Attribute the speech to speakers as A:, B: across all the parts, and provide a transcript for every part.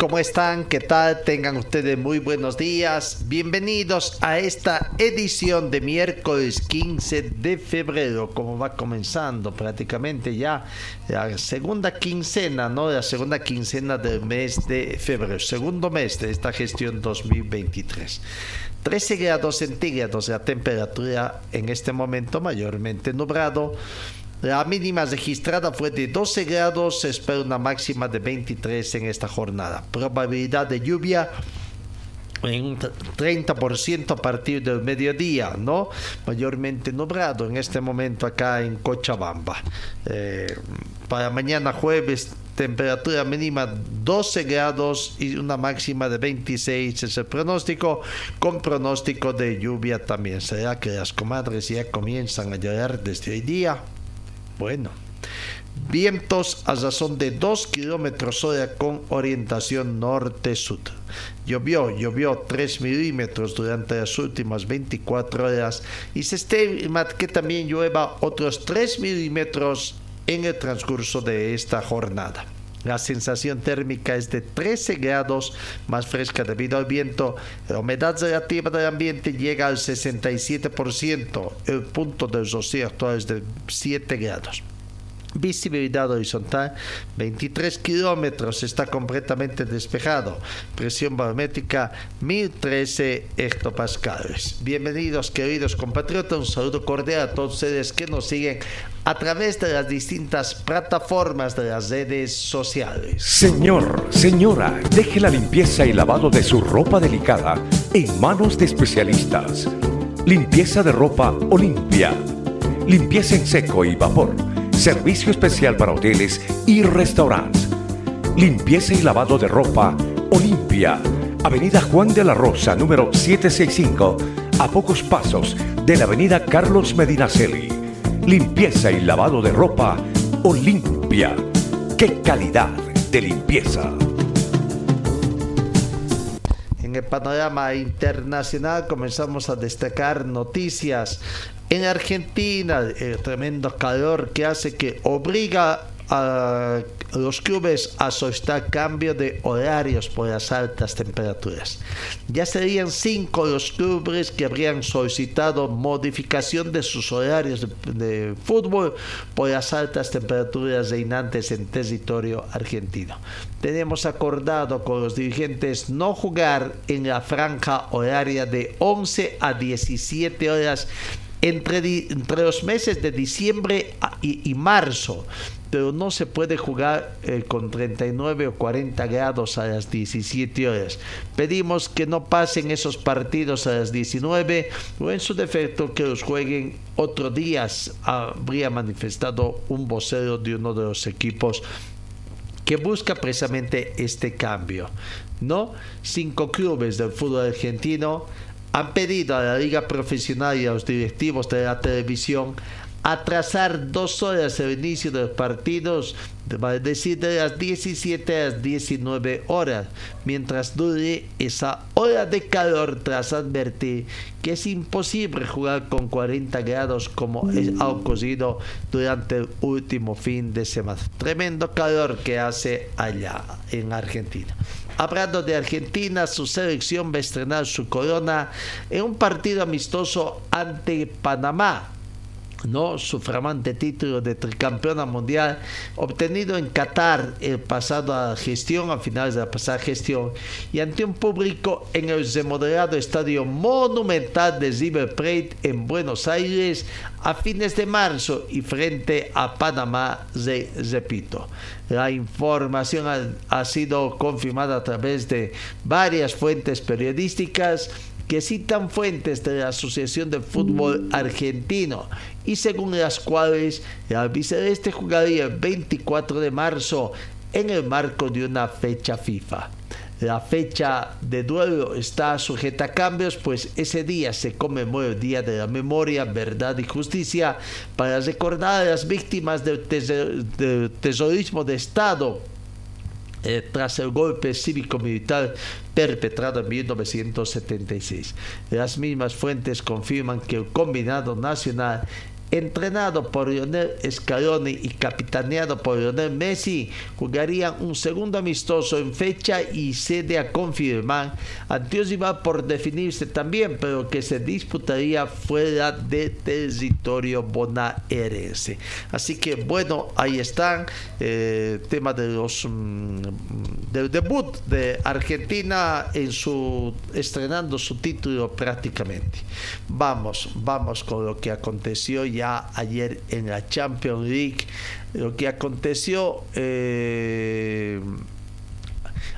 A: ¿cómo están? ¿Qué tal? Tengan ustedes muy buenos días. Bienvenidos a esta edición de miércoles 15 de febrero, como va comenzando prácticamente ya la segunda quincena, ¿no? La segunda quincena del mes de febrero, segundo mes de esta gestión 2023. 13 grados centígrados la temperatura en este momento mayormente nublado. La mínima registrada fue de 12 grados, se espera una máxima de 23 en esta jornada. Probabilidad de lluvia en un 30% a partir del mediodía, ¿no? Mayormente nublado en este momento acá en Cochabamba. Eh, para mañana jueves, temperatura mínima 12 grados y una máxima de 26 es el pronóstico, con pronóstico de lluvia también. ¿Será que las comadres ya comienzan a llorar desde hoy día? Bueno, vientos a razón de 2 kilómetros hora con orientación norte-sur. Llovió, llovió 3 milímetros durante las últimas 24 horas y se estima que también llueva otros 3 milímetros en el transcurso de esta jornada. La sensación térmica es de 13 grados más fresca debido al viento. La humedad relativa del ambiente llega al 67%. El punto del rocío actual es de 7 grados. Visibilidad horizontal 23 kilómetros, está completamente despejado. Presión barométrica 1013 hectopascales. Bienvenidos, queridos compatriotas. Un saludo cordial a todos ustedes que nos siguen a través de las distintas plataformas de las redes sociales.
B: Señor, señora, deje la limpieza y lavado de su ropa delicada en manos de especialistas. Limpieza de ropa Olimpia. Limpieza en seco y vapor. Servicio especial para hoteles y restaurantes. Limpieza y lavado de ropa Olimpia. Avenida Juan de la Rosa, número 765, a pocos pasos de la Avenida Carlos Medinaceli. Limpieza y lavado de ropa Olimpia. ¡Qué calidad de limpieza!
A: En el panorama internacional comenzamos a destacar noticias. En Argentina, el tremendo calor que hace que obliga a los clubes a solicitar cambio de horarios por las altas temperaturas. Ya serían cinco los clubes que habrían solicitado modificación de sus horarios de, de fútbol por las altas temperaturas reinantes en territorio argentino. Tenemos acordado con los dirigentes no jugar en la franja horaria de 11 a 17 horas entre, entre los meses de diciembre y, marzo, pero no se puede jugar eh, con 39 o 40 grados a las 17 horas. Pedimos que no pasen esos partidos a las 19 o en su defecto que los jueguen otros días, habría manifestado un vocero de uno de los equipos que busca precisamente este cambio. ¿no? Cinco clubes del fútbol argentino han pedido a la liga profesional y a los directivos de la televisión atrasar dos horas el inicio de los partidos, es decir, de las 17 a las 19 horas, mientras dure esa hora de calor tras advertir que es imposible jugar con 40 grados como ha ocurrido durante el último fin de semana. Tremendo calor que hace allá en Argentina. Hablando de Argentina, su selección va a estrenar su corona en un partido amistoso ante Panamá ¿no? su flamante título de tricampeona mundial obtenido en Qatar el pasado gestión, a finales de la pasada gestión, y ante un público en el remodelado estadio monumental de River Plate en Buenos Aires a fines de marzo y frente a Panamá, repito. La información ha sido confirmada a través de varias fuentes periodísticas que citan fuentes de la Asociación de Fútbol Argentino y según las cuales el albiceleste jugaría el 24 de marzo en el marco de una fecha FIFA. La fecha de duelo está sujeta a cambios, pues ese día se conmemora el Día de la Memoria, Verdad y Justicia para recordar a las víctimas del, terrorismo de Estado eh, tras el golpe cívico-militar perpetrado en 1976. Las mismas fuentes confirman que el combinado nacional entrenado por Lionel Scaloni y capitaneado por Lionel Messi, jugarían un segundo amistoso en fecha y sede a confirmar ante iba por definirse también, pero que se disputaría fuera de territorio bonaerense. Así que bueno, ahí están eh, tema de los mm, del debut de Argentina en su estrenando su título prácticamente. Vamos, vamos con lo que aconteció ya ayer en la Champions League, lo que aconteció eh,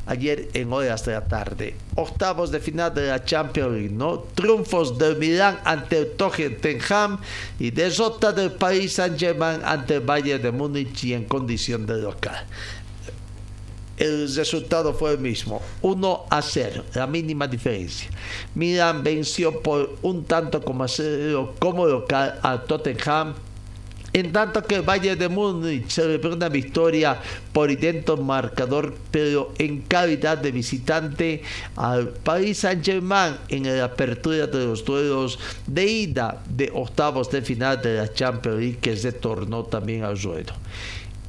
A: ayer en horas de la tarde. Octavos de final de la Champions League, ¿no? Triunfos del Milán ante el Tottenham y derrota del Paris Saint-Germain ante el Bayern de Múnich y en condición de local el resultado fue el mismo, 1 a 0, la mínima diferencia. Milan venció por un tanto como, cero como local al Tottenham en tanto que el Bayern de Múnich celebró una victoria por idento marcador, pero en calidad de visitante al Paris Saint-Germain en la apertura de los duelos de ida de octavos de final de la Champions League que se tornó también al ruedo.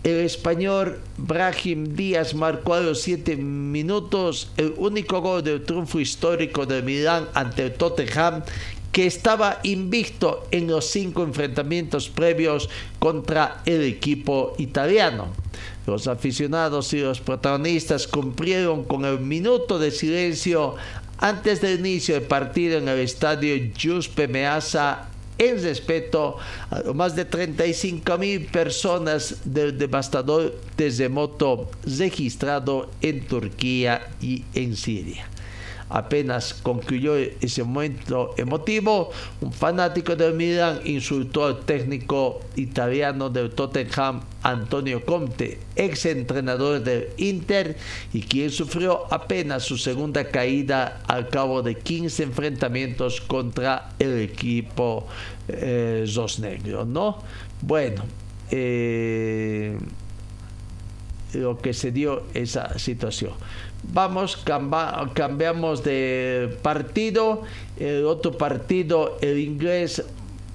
A: El español Brahim Díaz marcó a los 7 minutos el único gol del triunfo histórico de Milán ante el Tottenham que estaba invicto en los cinco enfrentamientos previos contra el equipo italiano. Los aficionados y los protagonistas cumplieron con el minuto de silencio antes del inicio del partido en el estadio Giuseppe Meazza en respeto a más de 35 mil personas del devastador terremoto registrado en Turquía y en Siria. Apenas concluyó ese momento emotivo, un fanático del Milan insultó al técnico italiano del Tottenham, Antonio Conte, ex entrenador del Inter y quien sufrió apenas su segunda caída al cabo de 15 enfrentamientos contra el equipo eh, Negro, ¿no? Bueno, eh, lo que se dio esa situación. Vamos, cambiamos de partido. El otro partido, el inglés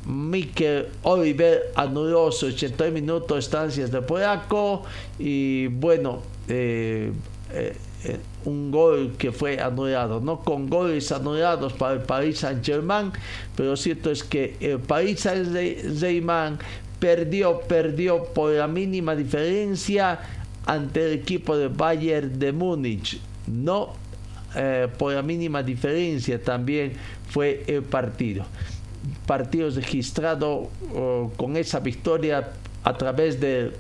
A: Mikel Oliver anuló sus 80 minutos estancias de polaco y bueno, eh, eh, eh, un gol que fue anulado, no con goles anulados para el Paris Saint Germain, pero cierto es que el Paris Saint Germain perdió, perdió por la mínima diferencia ante el equipo de Bayern de Múnich. No eh, por la mínima diferencia también fue el partido. Partido registrado oh, con esa victoria a través del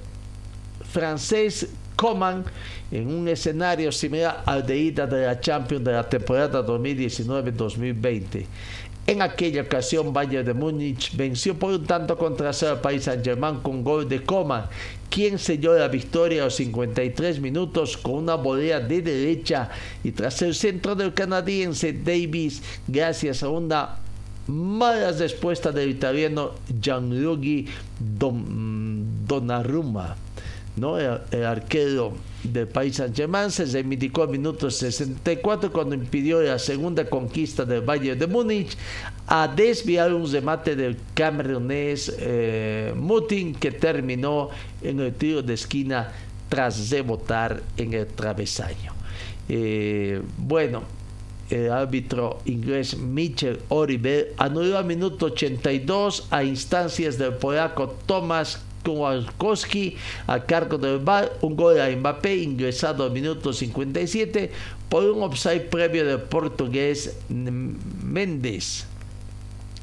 A: francés Coman en un escenario similar al de ida de la Champions de la temporada 2019-2020. En aquella ocasión, Bayern de Múnich venció por un tanto contra el País Saint-Germain con gol de Coma, quien selló la victoria a los 53 minutos con una volea de derecha y tras el centro del canadiense Davis, gracias a una mala respuesta del italiano Gianluigi Donnarumma. ¿No? el arquero del país Saint-Germain se reivindicó al minuto 64 cuando impidió la segunda conquista del Bayern de Múnich a desviar un remate del camerunés eh, Mutin que terminó en el tiro de esquina tras rebotar en el travesaño. Eh, bueno, el árbitro inglés Michel Oribe anuló al minuto 82 a instancias del polaco Tomasz Kowalkowski a cargo del VAR, un gol a Mbappé ingresado al minuto 57 por un offside previo del portugués Méndez.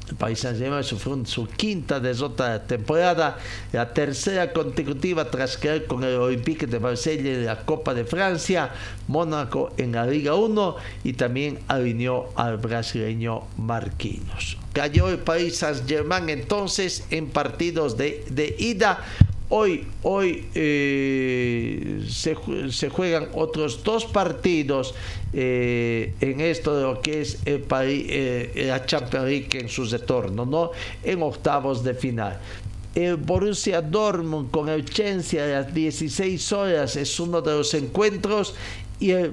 A: El País Saint-Germain sufrió su quinta derrota de temporada, la tercera consecutiva tras caer con el Olympique de Marsella en la Copa de Francia, Mónaco en la Liga 1 y también alineó al brasileño Marquinhos. Cayó el País Saint-Germain entonces en partidos de, de ida Hoy, hoy eh, se, juegan otros dos partidos eh, en esto de lo que es el país, eh, la Champions League en su retorno, ¿no? En octavos de final. El Borussia Dortmund con el Chelsea a las 16 horas es uno de los encuentros y el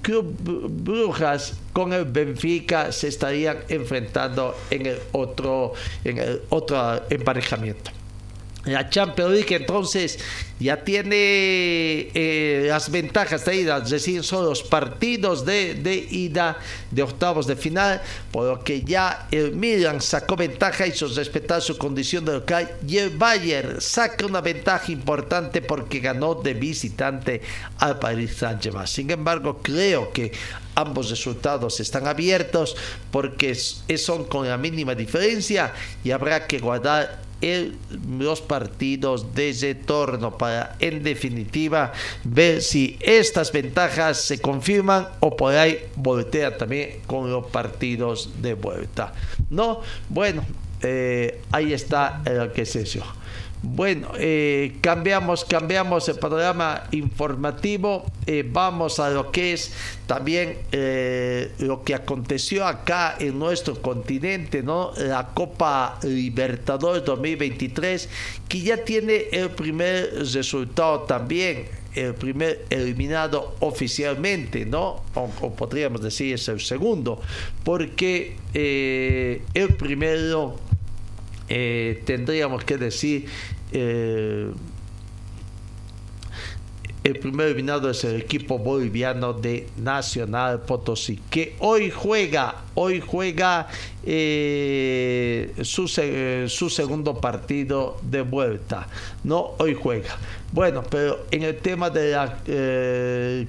A: Club Brujas con el Benfica se estarían enfrentando en el otro, en el otro emparejamiento. La Champions League entonces ya tiene eh, las ventajas de ida, es decir, son los partidos de, de, ida de octavos de final, por lo que ya el Milan sacó ventaja, hizo respetar su condición de local y el Bayern saca una ventaja importante porque ganó de visitante al Paris Saint-Germain. Sin embargo, creo que ambos resultados están abiertos porque son con la mínima diferencia y habrá que guardar el, los partidos de retorno para en definitiva ver si estas ventajas se confirman o por ahí voltea también con los partidos de vuelta. No bueno eh, ahí está el que se bueno, eh, cambiamos, cambiamos el panorama informativo. Eh, vamos a lo que es también eh, lo que aconteció acá en nuestro continente, ¿no? La Copa Libertadores 2023, que ya tiene el primer resultado también, el primer eliminado oficialmente, ¿no? O, o podríamos decir es el segundo, porque el primero eh, tendríamos que decir eh, el primer eliminado es el equipo boliviano de Nacional Potosí, que hoy juega, hoy juega eh, su, su, segundo partido de vuelta. No, hoy juega. Bueno, pero en el tema de la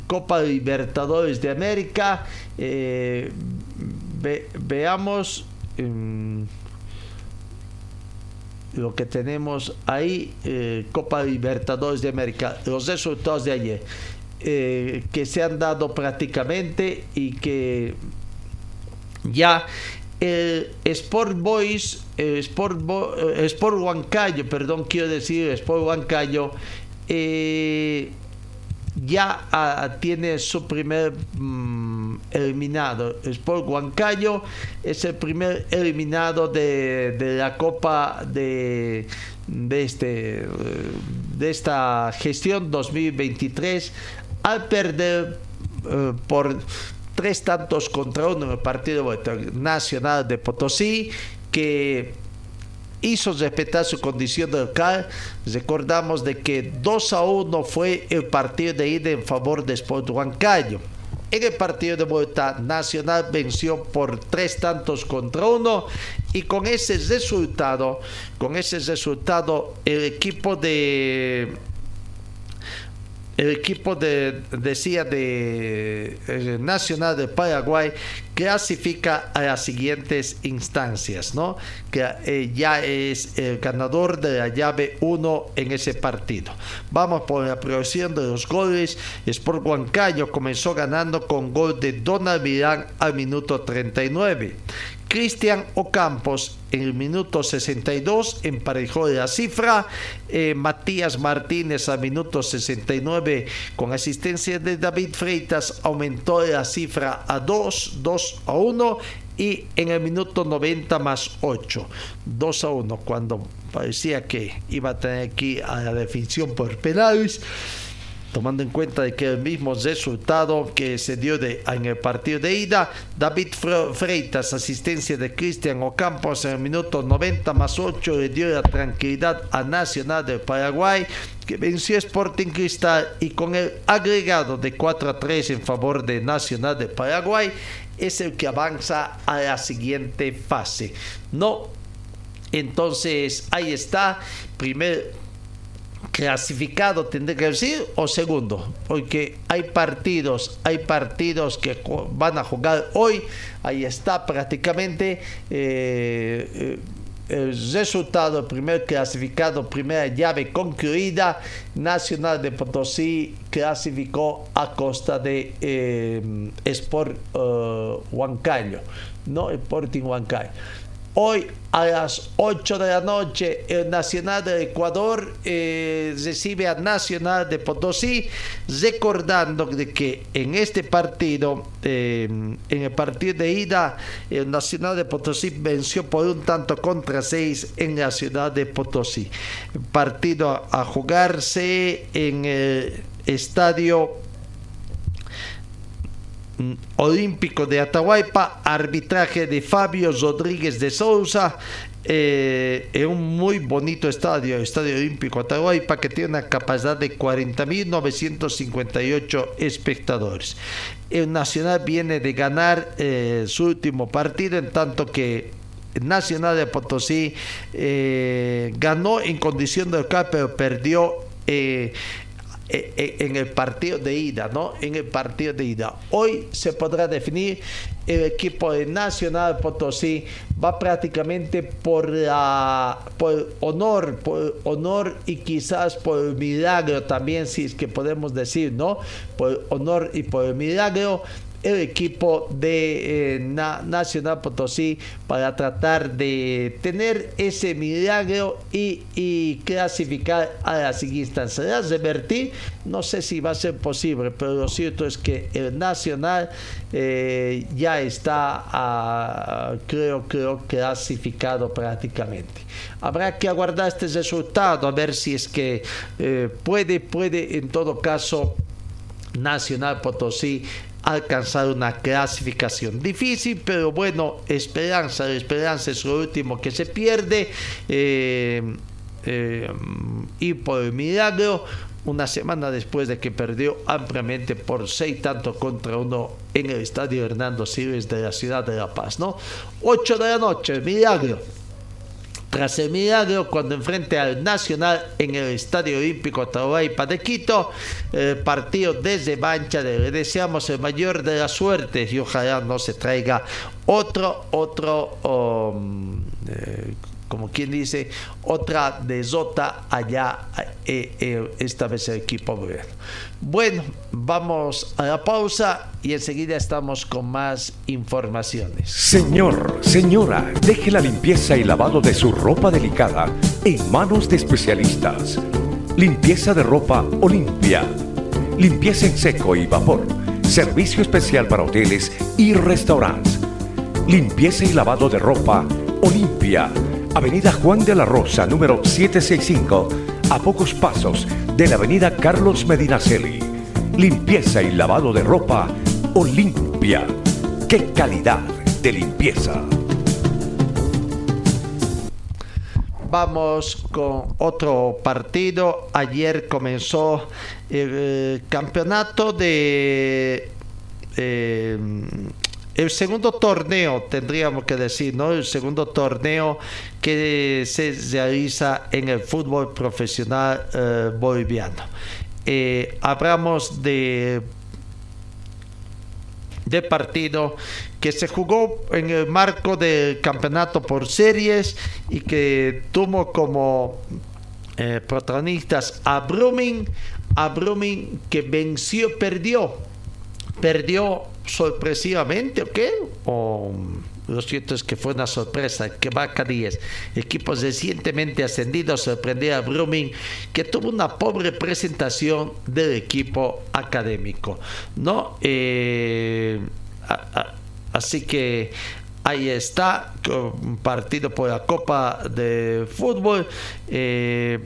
A: Copa Libertadores de América, ve, veamos. Um, lo que tenemos ahí, eh, Copa Libertadores de América, los resultados de ayer, eh, que se han dado prácticamente y que ya el Sport Boys, el Sport, Bo, el Sport Huancayo, perdón, quiero decir, Sport Huancayo, eh, ya a, tiene su primer mmm, eliminado. Sport Huancayo es el primer eliminado de, de la Copa de, de, este, de esta gestión 2023 al perder uh, por tres tantos contra uno en el partido nacional de Potosí que hizo respetar su condición de local. Recordamos de que 2 a 1 fue el partido de ida en favor de Sport Huancayo. En el partido de vuelta, Nacional venció por tres tantos contra uno y con ese resultado, con ese resultado, el equipo de el equipo de, decía de eh, Nacional de Paraguay clasifica a las siguientes instancias, ¿no? Que eh, ya es el ganador de la llave 1 en ese partido. Vamos por la progresión de los goles. Sport Huancayo comenzó ganando con gol de Donald Milán al minuto 39. Cristian Ocampos en el minuto 62 emparejó la cifra. Eh, Matías Martínez al minuto 69 con asistencia de David Freitas aumentó la cifra a 2, 2 a 1 y en el minuto 90 más 8, 2 a 1 cuando parecía que iba a tener aquí a la definición por penales tomando en cuenta de que el mismo resultado que se dio en el partido de ida, David Freitas, asistencia de Cristian Ocampos en el minuto 90 más 8 le dio la tranquilidad a Nacional del Paraguay que venció Sporting Cristal y con el agregado de 4 a 3 en favor de Nacional de Paraguay es el que avanza a la siguiente fase. No, entonces ahí está, primer clasificado tendré que decir o segundo porque hay partidos hay partidos que van a jugar hoy ahí está prácticamente eh, eh, el resultado, primer clasificado, primera llave concluida, Nacional de Potosí clasificó a costa de eh, Sport Huancayo, no Sporting Huancayo. Hoy a las 8 de la noche el Nacional de Ecuador eh, recibe a Nacional de Potosí, recordando de que en este partido, eh, en el partido de ida, el Nacional de Potosí venció por un tanto contra seis en la ciudad de Potosí. Partido a jugarse en el estadio olímpico de Atahualpa, arbitraje de Fabio Rodríguez de Sousa, eh, en un muy bonito estadio, Estadio Olímpico Atahualpa, que tiene una capacidad de 40.958 espectadores. El Nacional viene de ganar eh, su último partido, en tanto que Nacional de Potosí eh, ganó en condición de local, pero perdió en el partido de ida, ¿no? En el partido de ida. Hoy se podrá definir el equipo de Nacional Potosí va prácticamente por la por honor, por honor y quizás por milagro también, si es que podemos decir, ¿no? Por honor y por milagro el equipo de eh, Nacional Potosí para tratar de tener ese milagro y, clasificar a la siguiente instancia. revertir, no sé si va a ser posible, pero lo cierto es que el Nacional eh, ya está, creo, creo, clasificado prácticamente. Habrá que aguardar este resultado, a ver si es que eh, puede, puede en todo caso Nacional Potosí alcanzar una clasificación. Difícil, pero bueno, esperanza, esperanza es lo último que se pierde. Eh, eh, y por el milagro, una semana después de que perdió ampliamente por seis tantos contra uno en el estadio Hernando Siles de la ciudad de La Paz, ¿no? 8 de la noche, milagro tras el milagro cuando enfrente al Nacional en el Estadio Olímpico Atahualpa de Quito, el partido desde Mancha, le deseamos el mayor de las suertes y ojalá no se traiga otro, otro, um, eh, como quien dice, otra desota allá, eh, eh, esta vez el equipo gobierno. Bueno, vamos a la pausa y enseguida estamos con más informaciones.
B: Señor, señora, deje la limpieza y lavado de su ropa delicada en manos de especialistas. Limpieza de ropa Olimpia. Limpieza en seco y vapor. Servicio especial para hoteles y restaurantes. Limpieza y lavado de ropa Olimpia Avenida Juan de la Rosa, número 765, a pocos pasos de la Avenida Carlos Medinaceli. Limpieza y lavado de ropa Olimpia. ¡Qué calidad de limpieza!
A: Vamos con otro partido. Ayer comenzó el campeonato de eh, el segundo torneo, tendríamos que decir, ¿no? El segundo torneo que se realiza en el fútbol profesional eh, boliviano. Eh, hablamos de de partido que se jugó en el marco del campeonato por series y que tuvo como eh, protagonistas a Brumming, a Brumming que venció, perdió, perdió sorpresivamente, ¿ok? O lo cierto es que fue una sorpresa que Vaca 10, equipos recientemente ascendidos, sorprendió a Brumming, que tuvo una pobre presentación del equipo académico, ¿no? Eh, así que ahí está, partido por la Copa de Fútbol. Eh,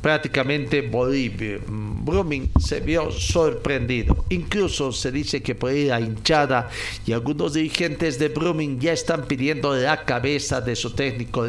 A: prácticamente Bolivia. Mm, Brumming se vio sorprendido. Incluso se dice que por ahí la hinchada y algunos dirigentes de Brumming ya están pidiendo la cabeza de su técnico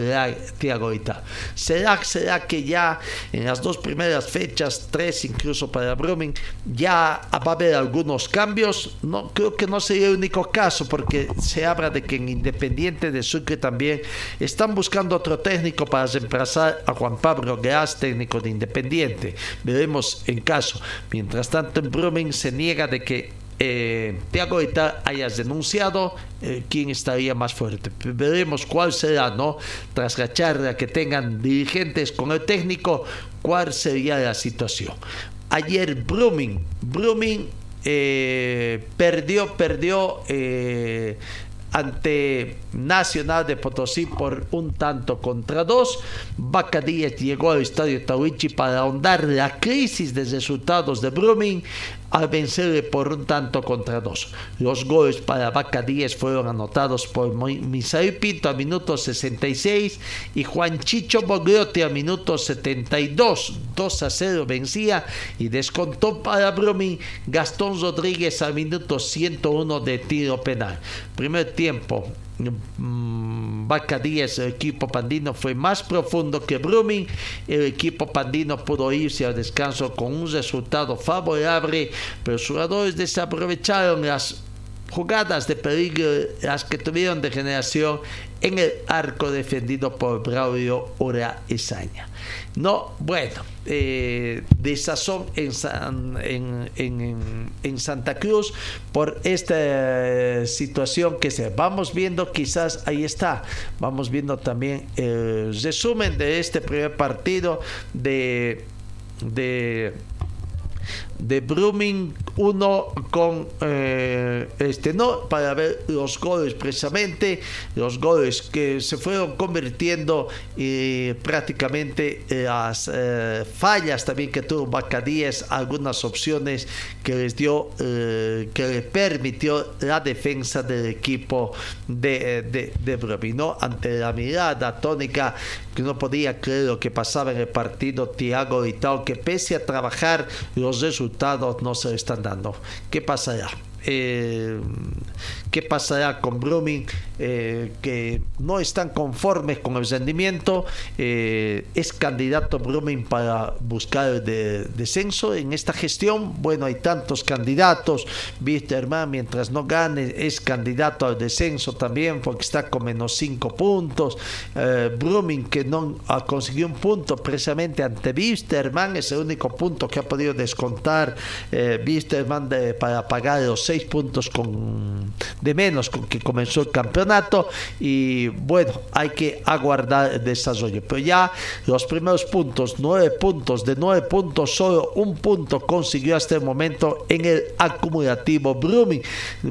A: Thiago Ita. ¿Será, ¿Será que ya en las dos primeras fechas, tres incluso para Brumming, ya va a haber algunos cambios? No, creo que no sería el único caso porque se habla de que en Independiente de Sucre también están buscando otro técnico para reemplazar a Juan Pablo Gas, técnico de Independiente. Veremos en caso. Mientras tanto, en se niega de que eh, Tiago hayas denunciado eh, quién estaría más fuerte. Veremos cuál será, ¿no? Tras la charla que tengan dirigentes con el técnico, cuál sería la situación. Ayer Brumming, Brumming eh, perdió, perdió eh, ante Nacional de Potosí por un tanto contra dos. Vaca llegó al estadio Tawichi para ahondar la crisis de resultados de Brumming al vencerle por un tanto contra dos. Los goles para Vaca fueron anotados por Misael Pinto a minuto 66 y Juan Chicho Bogliotti a minuto 72. 2 a 0 vencía y descontó para Brumming Gastón Rodríguez a minuto 101 de tiro penal. Primer tiempo, Vaca Díaz, el equipo pandino fue más profundo que Brumming. El equipo pandino pudo irse al descanso con un resultado favorable, pero los jugadores desaprovecharon las jugadas de peligro, las que tuvieron de generación en el arco defendido por Braulio Ura Esaña. No, bueno, eh, de sazón en, en, Santa Cruz por esta eh, situación que se vamos viendo, quizás ahí está, vamos viendo también el resumen de este primer partido de, de de Brumming 1 con eh, este no para ver los goles precisamente los goles que se fueron convirtiendo y prácticamente las eh, fallas también que tuvo Bacadíes algunas opciones que les dio eh, que le permitió la defensa del equipo de, de, de ¿no? ante la mirada tónica que no podía creer lo que pasaba en el partido Thiago y tal que pese a trabajar los resultados no se están dando. ¿Qué pasa ya? Eh, qué pasará con Brumming, eh, que no están conformes con el rendimiento. Eh, es candidato Brumming para buscar descenso en esta gestión. Bueno, hay tantos candidatos. Wisterman, mientras no gane, es candidato al descenso también porque está con menos 5 puntos. Brumming, que no ha conseguido un punto precisamente ante Wisterman, es el único punto que ha podido descontar Wisterman para pagar los seis puntos con, de menos con que comenzó el campeonato y bueno, hay que aguardar el desarrollo. Pero ya los primeros puntos, nueve puntos, de nueve puntos solo un punto consiguió hasta el momento en el acumulativo Brumming,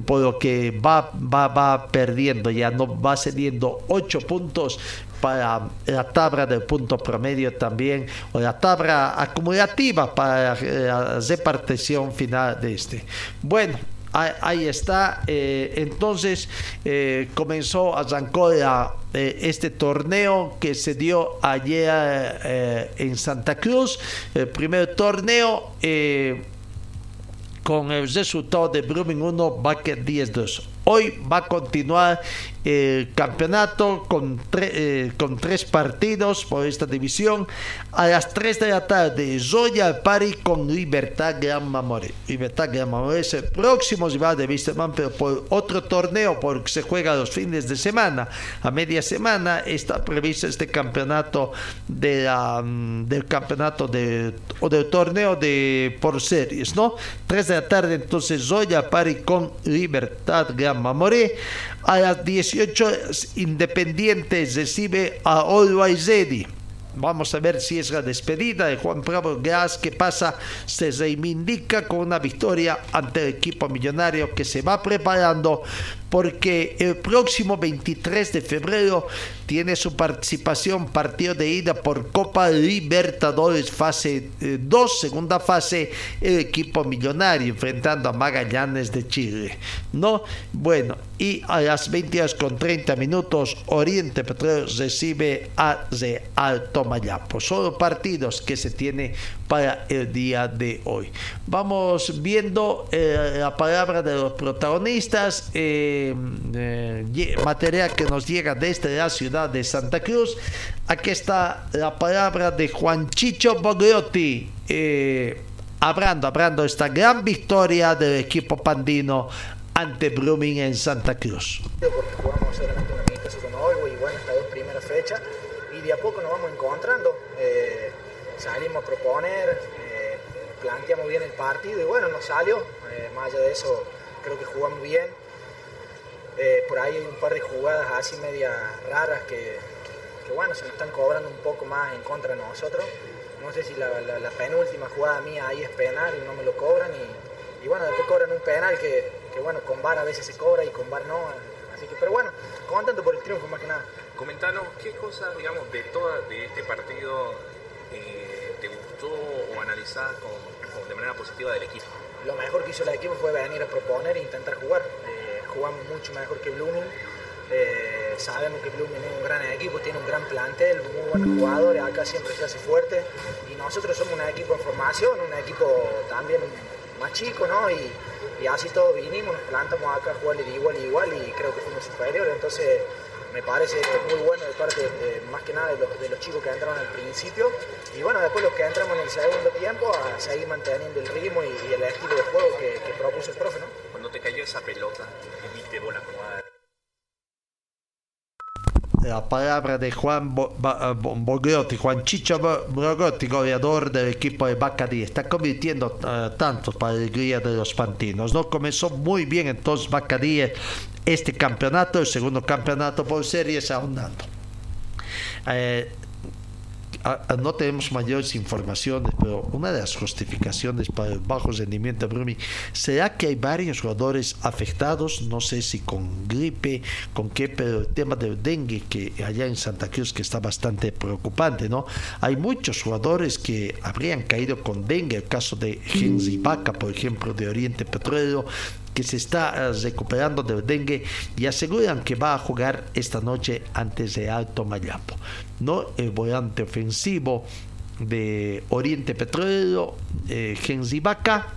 A: por lo que va, va, va perdiendo, ya no va cediendo ocho puntos para la tabla del punto promedio también, o la tabla acumulativa para la repartición final de este. Bueno, Ahí, está. Eh, entonces eh, comenzó, arrancó la, eh, este torneo que se dio ayer en Santa Cruz. El primer torneo con el resultado de Brumming 1, Bucket 10-2. Hoy va a continuar el campeonato con, eh, con tres partidos por esta división. A las 3 de la tarde, Zoya Pari con Libertad Gran Mamore. Libertad Gran Mamore es el próximo rival de Wisterman, pero por otro torneo, porque se juega los fines de semana. A media semana está previsto este campeonato de la, mm, del campeonato de, o del torneo de por series, ¿no? 3 de la tarde, entonces Zoya Pari con Libertad Gran Mamore. A las 18 Independientes recibe a Always Ready. Vamos a ver si es la despedida de Juan Pablo Gas que pasa, se reivindica con una victoria ante el equipo millonario que se va preparando porque el próximo 23 de febrero tiene su participación partido de ida por Copa Libertadores fase 2, eh, segunda fase, el equipo millonario enfrentando a Magallanes de Chile. ¿No? Bueno, y a las 22 con 30 minutos Oriente Petróleo recibe a de Alto Mayapo. Son los partidos que se tiene para el día de hoy. Vamos viendo eh, la palabra de los protagonistas, eh, eh, material que nos llega desde la ciudad de Santa Cruz. Aquí está la palabra de Juan Chicho Bogliotti. hablando, hablando de esta gran victoria del equipo pandino ante Blooming en Santa Cruz.
C: Porque jugamos y bueno, estas dos primeras fechas y de a poco nos vamos encontrando salimos a proponer, eh, planteamos bien el partido y bueno, nos salió. Eh, más allá de eso, creo que jugamos bien. Eh, por ahí hay un par de jugadas así medias raras que, bueno, se nos están cobrando un poco más en contra de nosotros. No sé si la, penúltima jugada mía ahí es penal y no me lo cobran. Y, bueno, después cobran un penal que, bueno, con VAR a veces se cobra y con VAR no. Así que, pero bueno, contento por el triunfo más que nada.
D: Comentanos, ¿qué cosas, digamos, de toda de este partido eh, te gustó o analizás con, de manera positiva del equipo?
C: Lo mejor que hizo el equipo fue venir a proponer e intentar jugar. Eh, jugamos mucho mejor que Blooming. Eh, sabemos que Blooming es un gran equipo, tiene un gran plantel, muy buenos jugadores, acá siempre se hace fuerte y nosotros somos un equipo en formación, un equipo también más chico, ¿no? Y, y así todos vinimos, nos plantamos acá a jugar de igual a igual y creo que fuimos superiores, entonces me parece muy bueno de parte más que nada de los, de los, chicos que entraron al principio y bueno, después los que entramos en el segundo tiempo a seguir manteniendo el ritmo y, el estilo de juego que, propuso el profe, ¿no?
D: Cuando te cayó esa pelota y viste bola jugada
A: la palabra de Juan Borgotti, Juan Chicho Borgotti, goleador del equipo de Bacadí. Está convirtiendo uh, tanto para la alegría de los pantinos. ¿no? Comenzó muy bien entonces Bacadí este campeonato, el segundo campeonato por series ahondando. Eh, no tenemos mayores informaciones, pero una de las justificaciones para el bajo rendimiento de Brumi será que hay varios jugadores afectados, no sé si con gripe, con qué, pero el tema del dengue que allá en Santa Cruz que está bastante preocupante, ¿no? Hay muchos jugadores que habrían caído con dengue, el caso de Genzi Vaca, por ejemplo, de Oriente Petróleo, que se está eh, recuperando del dengue y aseguran que va a jugar esta noche antes de Alto Mayapo. ¿no? El volante ofensivo de Oriente Petróleo, eh, Genzi Vaca,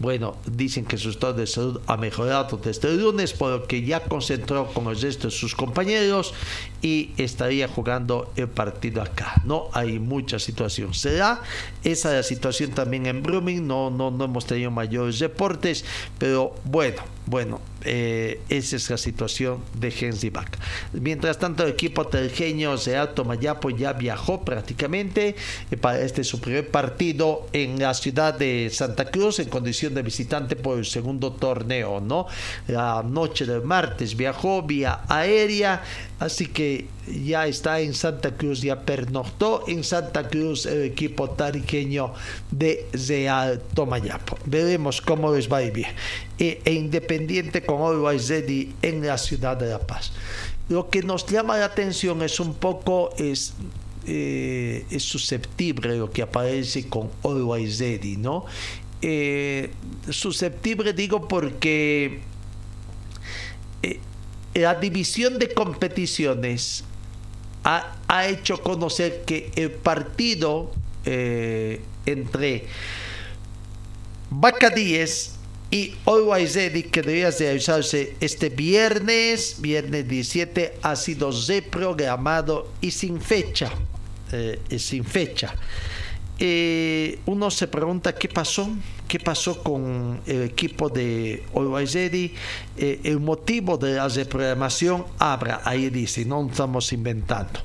A: bueno, dicen que su estado de salud ha mejorado desde el lunes, por lo que ya concentró con el resto de sus compañeros y estaría jugando el partido acá. No hay mucha situación. Será esa la situación también en Brumming. No, no, no hemos tenido mayores reportes, pero bueno, bueno, eh, esa es la situación de Gensibac. Mientras tanto, el equipo tergeño de Alto Mayapo ya viajó prácticamente eh, para este su primer partido en la ciudad de Santa Cruz en de visitante por el segundo torneo, ¿no? La noche del martes viajó vía aérea, así que ya está en Santa Cruz, ya pernoctó en Santa Cruz el equipo tariqueño de Real Tomayapo. Veremos cómo les va a ir E, e Independiente con Always Ready en la ciudad de La Paz. Lo que nos llama la atención es un poco, es, eh, susceptible lo que aparece con Always Ready, ¿no? Eh, susceptible digo porque eh, la división de competiciones ha, hecho conocer que el partido eh, entre Bacadíes y Always que debía realizarse este viernes, viernes 17, ha sido reprogramado y sin fecha. Sin fecha. Eh, uno se pregunta qué pasó, qué pasó con el equipo de Always eh, el motivo de la reprogramación, abra, ahí dice, no estamos inventando.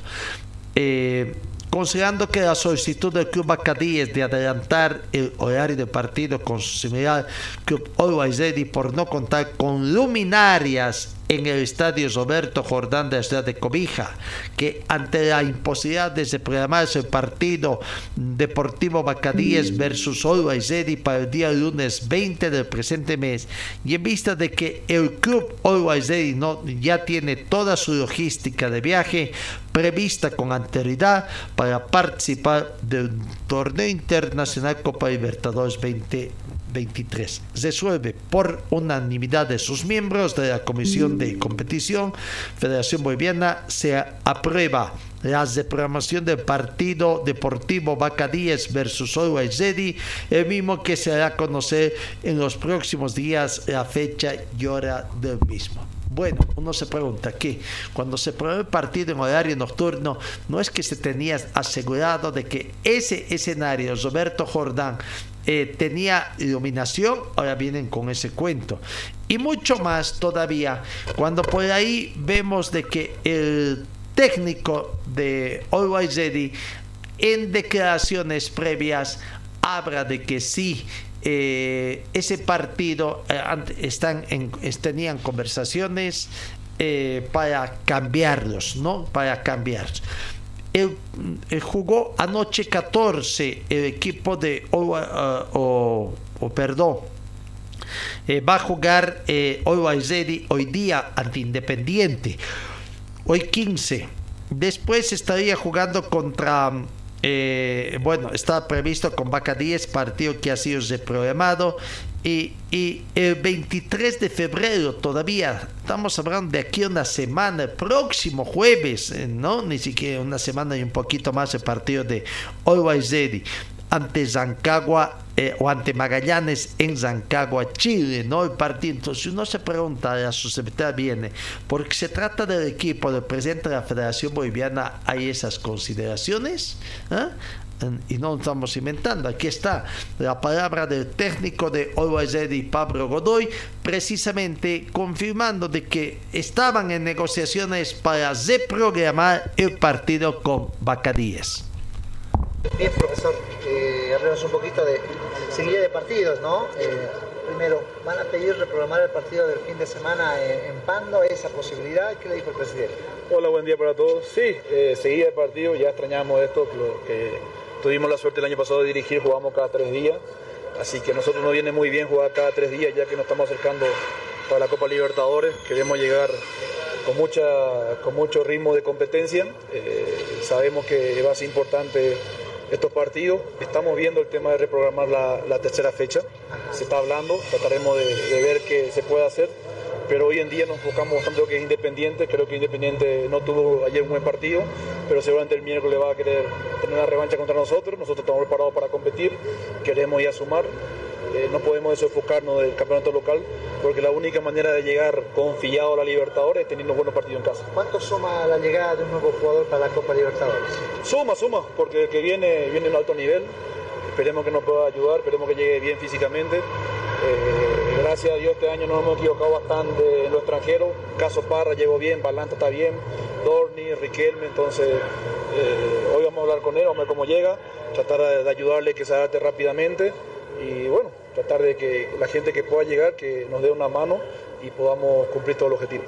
A: Eh, considerando que la solicitud del Club Bacadíes de adelantar el horario de partido con su similar Club Always Ready por no contar con luminarias en el estadio Roberto Jordán de la ciudad de Cobija, que ante la imposibilidad de programarse el partido Deportivo Bacadíes versus Always Ready para el día lunes 20 del presente mes, y en vista de que el club Always Ready no, ya tiene toda su logística de viaje prevista con anterioridad para participar del torneo internacional Copa Libertadores 20 23. Resuelve por unanimidad de sus miembros de la Comisión de Competición Federación Boliviana se aprueba la reprogramación del partido deportivo Bacadíes versus Always Ready, el mismo que se hará conocer en los próximos días la fecha y hora del mismo. Bueno, uno se pregunta que cuando se probó el partido en horario nocturno, no es que se tenía asegurado de que ese escenario, Roberto Jordán, eh, tenía iluminación, ahora vienen con ese cuento. Y mucho más todavía, cuando por ahí vemos de que el técnico de Always en declaraciones previas habla de que sí eh, ese partido eh, están en, tenían conversaciones para cambiarlos, ¿no? Para cambiarlos. El, jugó anoche 14 el equipo de o, perdón eh, va a jugar eh, hoy, hoy día ante Independiente hoy 15 después estaría jugando contra eh, bueno está previsto con Vaca 10 partido que ha sido reprogramado y, el 23 de febrero todavía, estamos hablando de aquí una semana, el próximo jueves, eh, ¿no? Ni siquiera una semana y un poquito más el partido de Always Ready ante Zancagua eh, o ante Magallanes en Zancagua, Chile, ¿no? El partido. Entonces uno se pregunta, la susceptibilidad viene, porque se trata del equipo del presidente de la Federación Boliviana, ¿hay esas consideraciones? ¿Ah? Y no estamos inventando. Aquí está la palabra del técnico de Always Ready, Pablo Godoy, precisamente confirmando de que estaban en negociaciones para reprogramar el partido con Bacadíes.
C: Bien, profesor, eh, hablemos un poquito de seguida de partidos, ¿no? Eh, primero, ¿van a pedir reprogramar el partido del fin de semana en, Pando? ¿Esa posibilidad? ¿Qué le dijo el presidente?
E: Hola, buen día para todos. Sí, eh, seguida de partido, ya extrañamos esto, que Tuvimos la suerte el año pasado de dirigir, jugamos cada tres días, así que a nosotros nos viene muy bien jugar cada tres días ya que nos estamos acercando para la Copa Libertadores. Queremos llegar con, mucha, con mucho ritmo de competencia. Eh, sabemos que va a ser importante estos partidos. Estamos viendo el tema de reprogramar la, tercera fecha. Se está hablando, trataremos de, de ver qué se puede hacer pero hoy en día nos enfocamos bastante en lo que es Independiente. Creo que Independiente no tuvo ayer un buen partido, pero seguramente el miércoles va a querer tener una revancha contra nosotros. Nosotros estamos preparados para competir, queremos ir a sumar. Eh, no podemos desenfocarnos del campeonato local, porque la única manera de llegar confiado a la Libertadores es teniendo buenos partidos en casa.
C: ¿Cuánto suma la llegada de un nuevo jugador para la Copa Libertadores?
E: Suma, suma, porque el que viene viene en alto nivel. Esperemos que nos pueda ayudar, esperemos que llegue bien físicamente. Eh, gracias a Dios este año nos hemos equivocado bastante en lo extranjero. Caso Parra llegó bien, Balanta está bien, Dorni, Riquelme, entonces eh, hoy vamos a hablar con él, vamos a ver cómo llega, tratar de, ayudarle que se adapte rápidamente y bueno, tratar de que la gente que pueda llegar que nos dé una mano y podamos cumplir todo el objetivo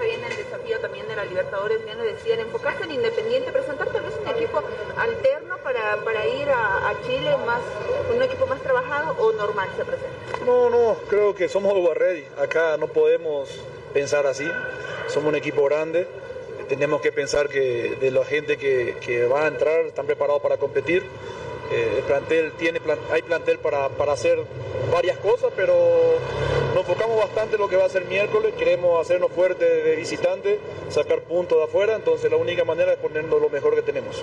F: viene el desafío también de la Libertadores, bien lo decían, enfocarse en Independiente, presentar tal vez un equipo alterno para, para ir a, Chile, más un equipo más trabajado o normal se presenta?
E: No, no, creo que somos ready. Acá no podemos pensar así. Somos un equipo grande. Tenemos que pensar que de la gente que, que va a entrar están preparados para competir. Eh, el plantel tiene hay plantel para, para, hacer varias cosas, pero nos enfocamos bastante en lo que va a ser miércoles, queremos hacernos fuertes de visitante, sacar puntos de afuera, entonces la única manera es ponernos lo mejor que tenemos.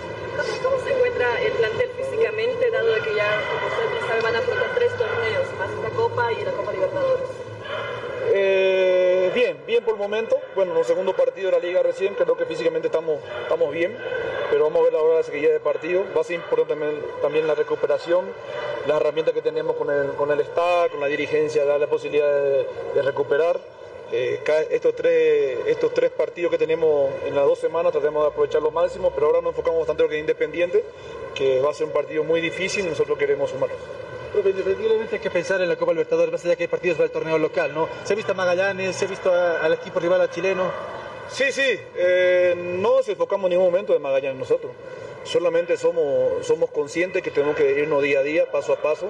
F: ¿Cómo se encuentra el plantel físicamente, dado que ya, como usted sabe, van a afrontar tres torneos, más esta Copa y la Copa Libertadores?
E: Eh, bien, bien por el momento. Bueno, en el segundo partido de la liga recién, creo que físicamente estamos, estamos bien, pero vamos a ver la hora de seguida de partido. Va a ser importante también, la recuperación, las herramientas que tenemos con el, con el staff, con la dirigencia, dar la posibilidad de, recuperar. Eh, estos, tres, estos tres partidos que tenemos en las dos semanas tratemos de aprovechar lo máximo, pero ahora nos enfocamos bastante en lo que es Independiente, que va a ser un partido muy difícil y nosotros queremos sumar.
C: Indefectiblemente hay que pensar en la Copa Libertadores, más allá que hay partidos para el torneo local, ¿no? Se ha visto a Magallanes, se ha visto al equipo rival a chileno.
E: Sí, sí, eh, no nos enfocamos en ningún momento de Magallanes nosotros. Solamente somos, somos conscientes que tenemos que irnos día a día, paso a paso.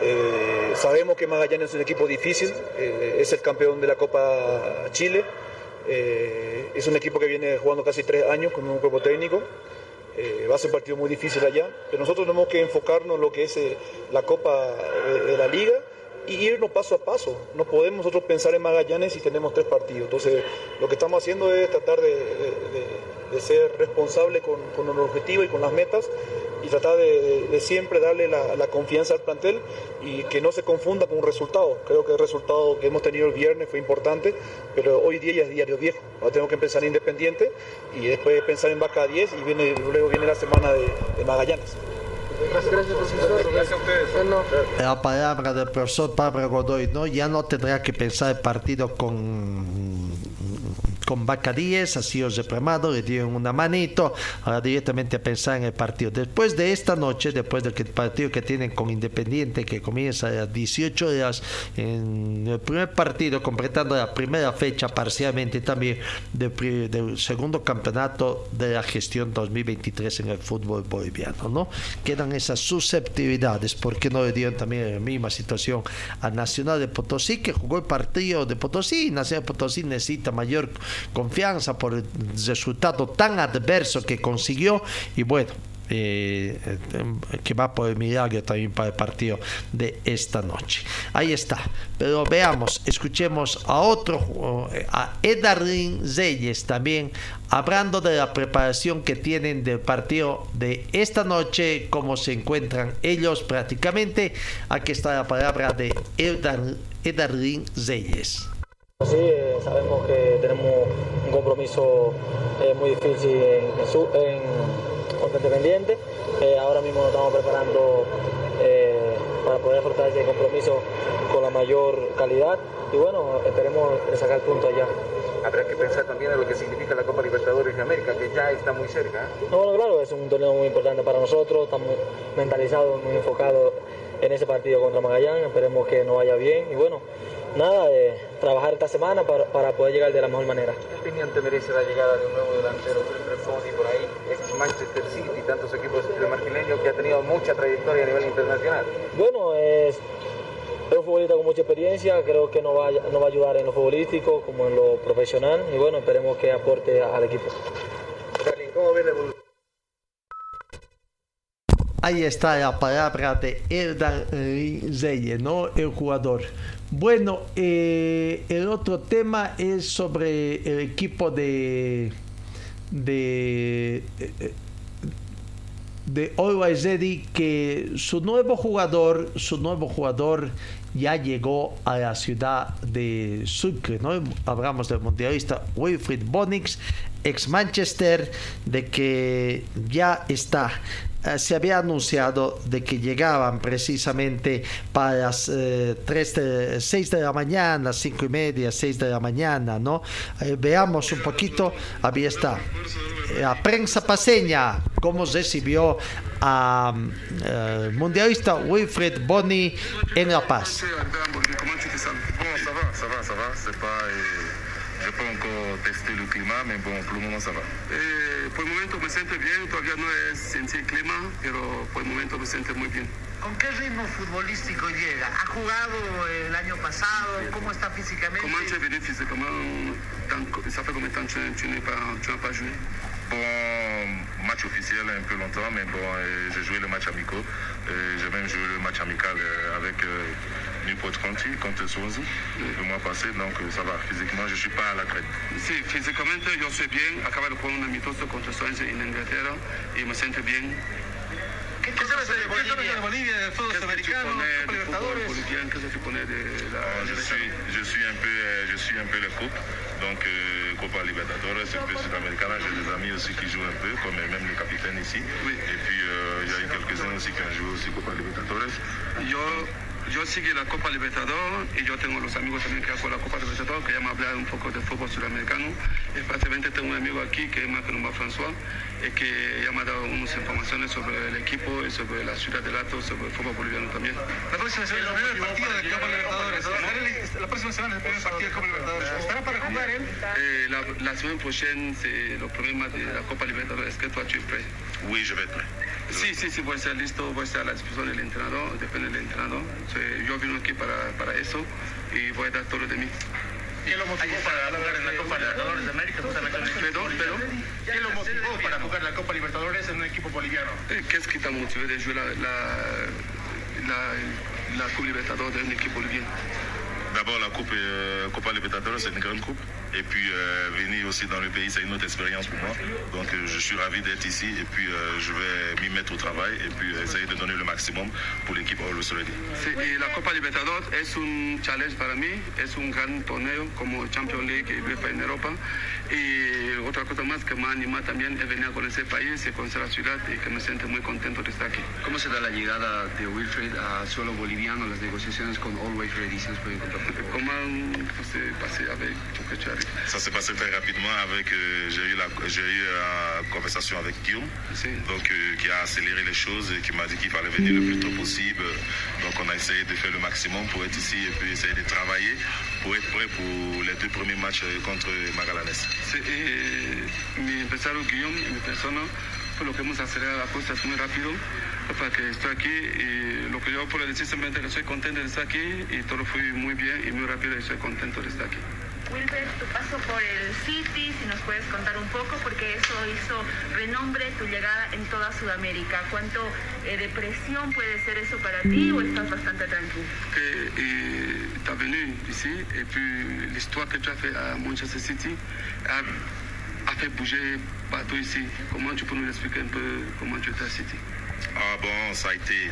E: Eh, sabemos que Magallanes es un equipo difícil, eh, es el campeón de la Copa Chile. Es un equipo que viene jugando casi tres años con un cuerpo técnico. Eh, va a ser un partido muy difícil allá, pero nosotros tenemos que enfocarnos en lo que es eh, la Copa de, de la Liga y irnos paso a paso. No podemos nosotros pensar en Magallanes si tenemos tres partidos. Entonces, lo que estamos haciendo es tratar de, ser responsable con, con el objetivo y con las metas y tratar de, de- de siempre darle la, la confianza al plantel y que no se confunda con un resultado. Creo que el resultado que hemos tenido el viernes fue importante, pero hoy día ya es diario viejo. Ahora tenemos que pensar en Independiente y después pensar en Vaca 10 y viene, luego viene la semana de, de Magallanes.
C: Gracias, profesor.
D: Gracias a ustedes.
A: La palabra del profesor Pablo Godoy, ¿no? Ya no tendrá que pensar el partido con con Vaca 10, ha sido repremado, le dieron una manito, ahora directamente a pensar en el partido. Después de esta noche, después del partido que tienen con Independiente, que comienza a las 18 horas, en el primer partido, completando la primera fecha parcialmente también del, del segundo campeonato de la gestión 2023 en el fútbol boliviano, ¿no? Quedan esas susceptibilidades, porque no le dieron también la misma situación a Nacional de Potosí, que jugó el partido de Potosí, Nacional de Potosí necesita mayor confianza por el resultado tan adverso que consiguió, y bueno, eh, eh, que va por milagro también para el partido de esta noche. Ahí está. Pero veamos, escuchemos a otro, eh, a Edarlin Reyes también, hablando de la preparación que tienen del partido de esta noche, cómo se encuentran ellos prácticamente. Aquí está la palabra de Edar- Edarlin Reyes.
G: Sí, eh, sabemos que tenemos un compromiso eh, muy difícil en, en su- en- contra Independiente. Eh, ahora mismo nos estamos preparando eh, para poder afrontar ese compromiso con la mayor calidad y bueno, esperemos sacar puntos allá.
D: Habrá que pensar también en lo que significa la Copa Libertadores de América, que ya está muy cerca.
G: No, bueno, claro, es un torneo muy importante para nosotros, estamos mentalizados, muy enfocados en ese partido contra Magallanes, esperemos que nos vaya bien y bueno, nada, eh, trabajar esta semana para, para poder llegar de la mejor manera.
D: ¿Qué opinión te merece la llegada de un nuevo delantero, Wilfred Fonsi, por ahí, ex Manchester City y tantos equipos del marfileño que ha tenido mucha trayectoria a nivel internacional?
G: Bueno, es, es un futbolista con mucha experiencia, creo que nos va, a- nos va a ayudar en lo futbolístico como en lo profesional y bueno, esperemos que aporte al equipo.
D: ¿Cómo ves la evolución?
A: Ahí está la palabra de Eldar Reyes, ¿no? El jugador. Bueno, eh, el otro tema es sobre el equipo de de eh, de que su nuevo jugador, su nuevo jugador ya llegó a la ciudad de Sucre, ¿no? Hablamos del mundialista Wilfried Bonix, ex Manchester, de que ya está. Eh, se había anunciado de que llegaban precisamente para las eh, 3 de, 6 de la mañana, 5 y media, 6 de la mañana, ¿no? Eh, veamos un poquito, ahí está. La prensa paseña, cómo recibió a eh, mundialista Wilfred Boni en La Paz.
H: Je peux encore tester le climat, mais bon, pour le moment, ça va. Eh, por el momento me siento bien, todavía no he sentido el clima, pero por el momento me siento muy bien.
I: ¿Con qué ritmo futbolístico llega? ¿Ha jugado el año pasado? ¿Cómo está físicamente?
H: Comment tu es venu physiquement? Ça fait combien de temps que tu, pas, n'as pas joué? Bon, match officiel un peu longtemps, mais bon, j'ai joué le match amicaux. Euh, j'ai même joué le match amical avec euh, Newport County contre Swansea le mois passé, donc euh, ça va. Physiquement, je ne suis pas à la traite. Sí, físicamente yo estoy bien. Acabo de jugar un amistoso contra Swansea en Inglaterra y me siento bien.
I: ¿Qué sabes de Bolivia?
H: Bolivia, del fútbol sudamericano, Copa Libertadores? De la... Je suis, je suis un peu, euh, je suis un peu le coupe. Donc, euh, Copa Libertadores, un peu sudamericana. J'ai des amis aussi qui jouent un peu, comme même le capitaine ici. Et puis, euh, il y a eu quelques-uns aussi qui ont joué aussi Copa Libertadores. Yo,
J: yo sigo la Copa Libertador y yo tengo los amigos también que juegan la Copa Libertador que ya me hablar un poco de fútbol sudamericano. Especialmente tengo un amigo aquí que es Macron François y que ya me ha dado unas informaciones sobre el equipo y sobre la ciudad de Lato, sobre el fútbol boliviano también.
K: La próxima semana es el primer partido de Copa Libertadores. La próxima semana es el primer partido de Copa Libertadores. ¿Estará para jugar él?
J: Eh, la, la semaine prochaine, c'est le premier match de la Copa Libertadores. Est-ce que toi tu es prêt
H: Oui, je vais être prêt.
J: Sí, sí, sí, voy a estar listo, voy a estar a la disposición del entrenador, depende del entrenador. O sea, yo vine aquí para, para eso y voy a dar todo de mí.
K: ¿Qué lo motivó para jugar en la Copa Libertadores de América? Un equipo
J: Perdón,
K: boliviano?
J: perdón.
K: ¿Qué lo motivó para jugar la Copa Libertadores en un equipo boliviano?
J: Eh, Qu'est-ce qui t'a motivé de jouer la, la, la, la Coupe Libertadores d'un équipe bolivienne
H: D'abord, la Coupe euh, Copa Libertadores, c'est une grande coupe. Et puis, euh, venir aussi dans le pays, c'est une autre expérience pour moi. Donc, euh, je suis ravi d'être ici. Et puis, euh, je vais m'y mettre au travail et puis essayer de donner le maximum pour l'équipe Ready.
J: Sí, y la Copa Libertadores es un challenge para mí, es un gran torneo como Champions League y UEFA en Europa. Y otra cosa más que me anima también es venir a conocer el país y conocer la ciudad y que me siento muy contento de estar aquí.
L: ¿Cómo se da la llegada de Wilfred a suelo boliviano, las negociaciones con Always Ready? ¿Se nos pueden contar?
J: Comment s'est passé avec Chokechari
H: Ça s'est passé très rapidement avec, euh, j'ai eu la, eu la conversation avec Guillaume, donc euh, qui a accéléré les choses et qui m'a dit qu'il fallait venir le plus tôt possible. Donc on a essayé de faire le maximum pour être ici et puis essayer de travailler pour être prêt pour les deux premiers matchs euh, contre
J: eh, mi empresario Guillaume mi persona fue lo que hemos acelerado las cosas muy rápido para que estoy aquí y lo que yo puedo decir simplemente que estoy contento de estar aquí y todo fue muy bien y muy rápido y estoy contento de estar aquí.
F: Wilfred, tu paso por el City, si nos puedes contar un poco, porque eso hizo renombre tu llegada en toda Sudamérica. ¿Cuánto eh, de presión puede ser eso para ti o estás bastante tranquilo?
J: que tu es venu ici et puis l'histoire que tu as fait à Manchester City a, a fait bouger partout ici. Comment tu peux nous expliquer un peu comment tu étais à City
H: Ah bon, ça a été,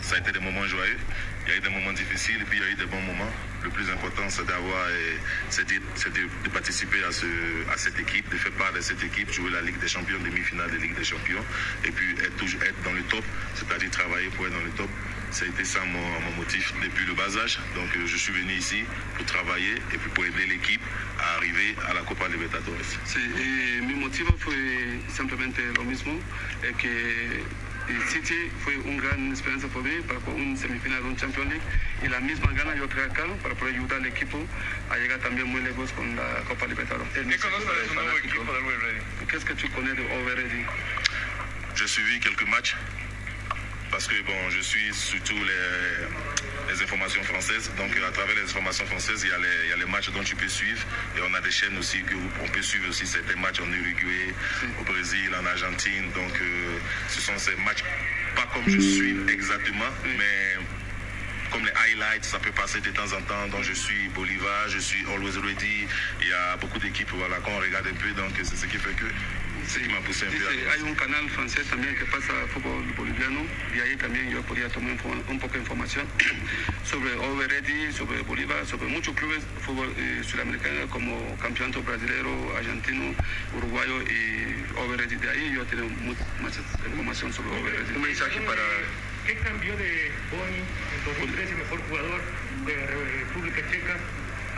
H: ça a été des moments joyeux. Il y a eu des moments difficiles et puis il y a eu des bons moments. Le plus important, c'est d'avoir, euh, de, de- participer à, ce, à cette équipe, de faire part de cette équipe, jouer la Ligue des Champions, demi-finale de Ligue des Champions, et puis être, toujours, être dans le top, c'est-à-dire travailler pour être dans le top. Ça a été ça mon, mon motif depuis le bas âge. Donc euh, je suis venu ici pour travailler et puis pour aider l'équipe à arriver à la Copa Libertadores.
J: Sí, y mi motivo fue simplemente lo eh, que el City fue una gran experiencia para mí, para un semifinal de un Champions League, y la misma gana yo trae acá para poder ayudar al equipo a llegar también muy lejos con la Copa Libertadores.
K: ¿Qué conoces de su nuevo equipo Ready?
J: Qu'est-ce que tu connais de Overready
H: J'ai suivi quelques matchs parce que bon, je suis surtout les, les informations françaises. Donc à travers les informations françaises, il y, a les, il y a les matchs dont tu peux suivre. Et on a des chaînes aussi que vous- on peut suivre aussi certains matchs en Uruguay, au Brésil, en Argentine. Donc euh, ce sont ces matchs, pas comme je suis exactement, mais comme les highlights, ça peut passer de temps en temps. Donc je suis Bolivar, je suis Always Ready. Il y a beaucoup d'équipes voilà, qu'on regarde un peu. Donc c'est ce qui fait que c'est ce qui m'a poussé un peu à
J: Dice, hay un canal francés también que pasa fútbol boliviano y ahí también yo podía tomar un poco de información sobre Overready, sobre Bolívar, sobre muchos clubes de fútbol eh, sudamericano como campeonato brasileño, argentino, uruguayo y Overready. De ahí yo tengo mu- más información sobre Overready.
K: Un mensaje para... ¿Qué cambió de Boni en 2013, mejor jugador de República Checa,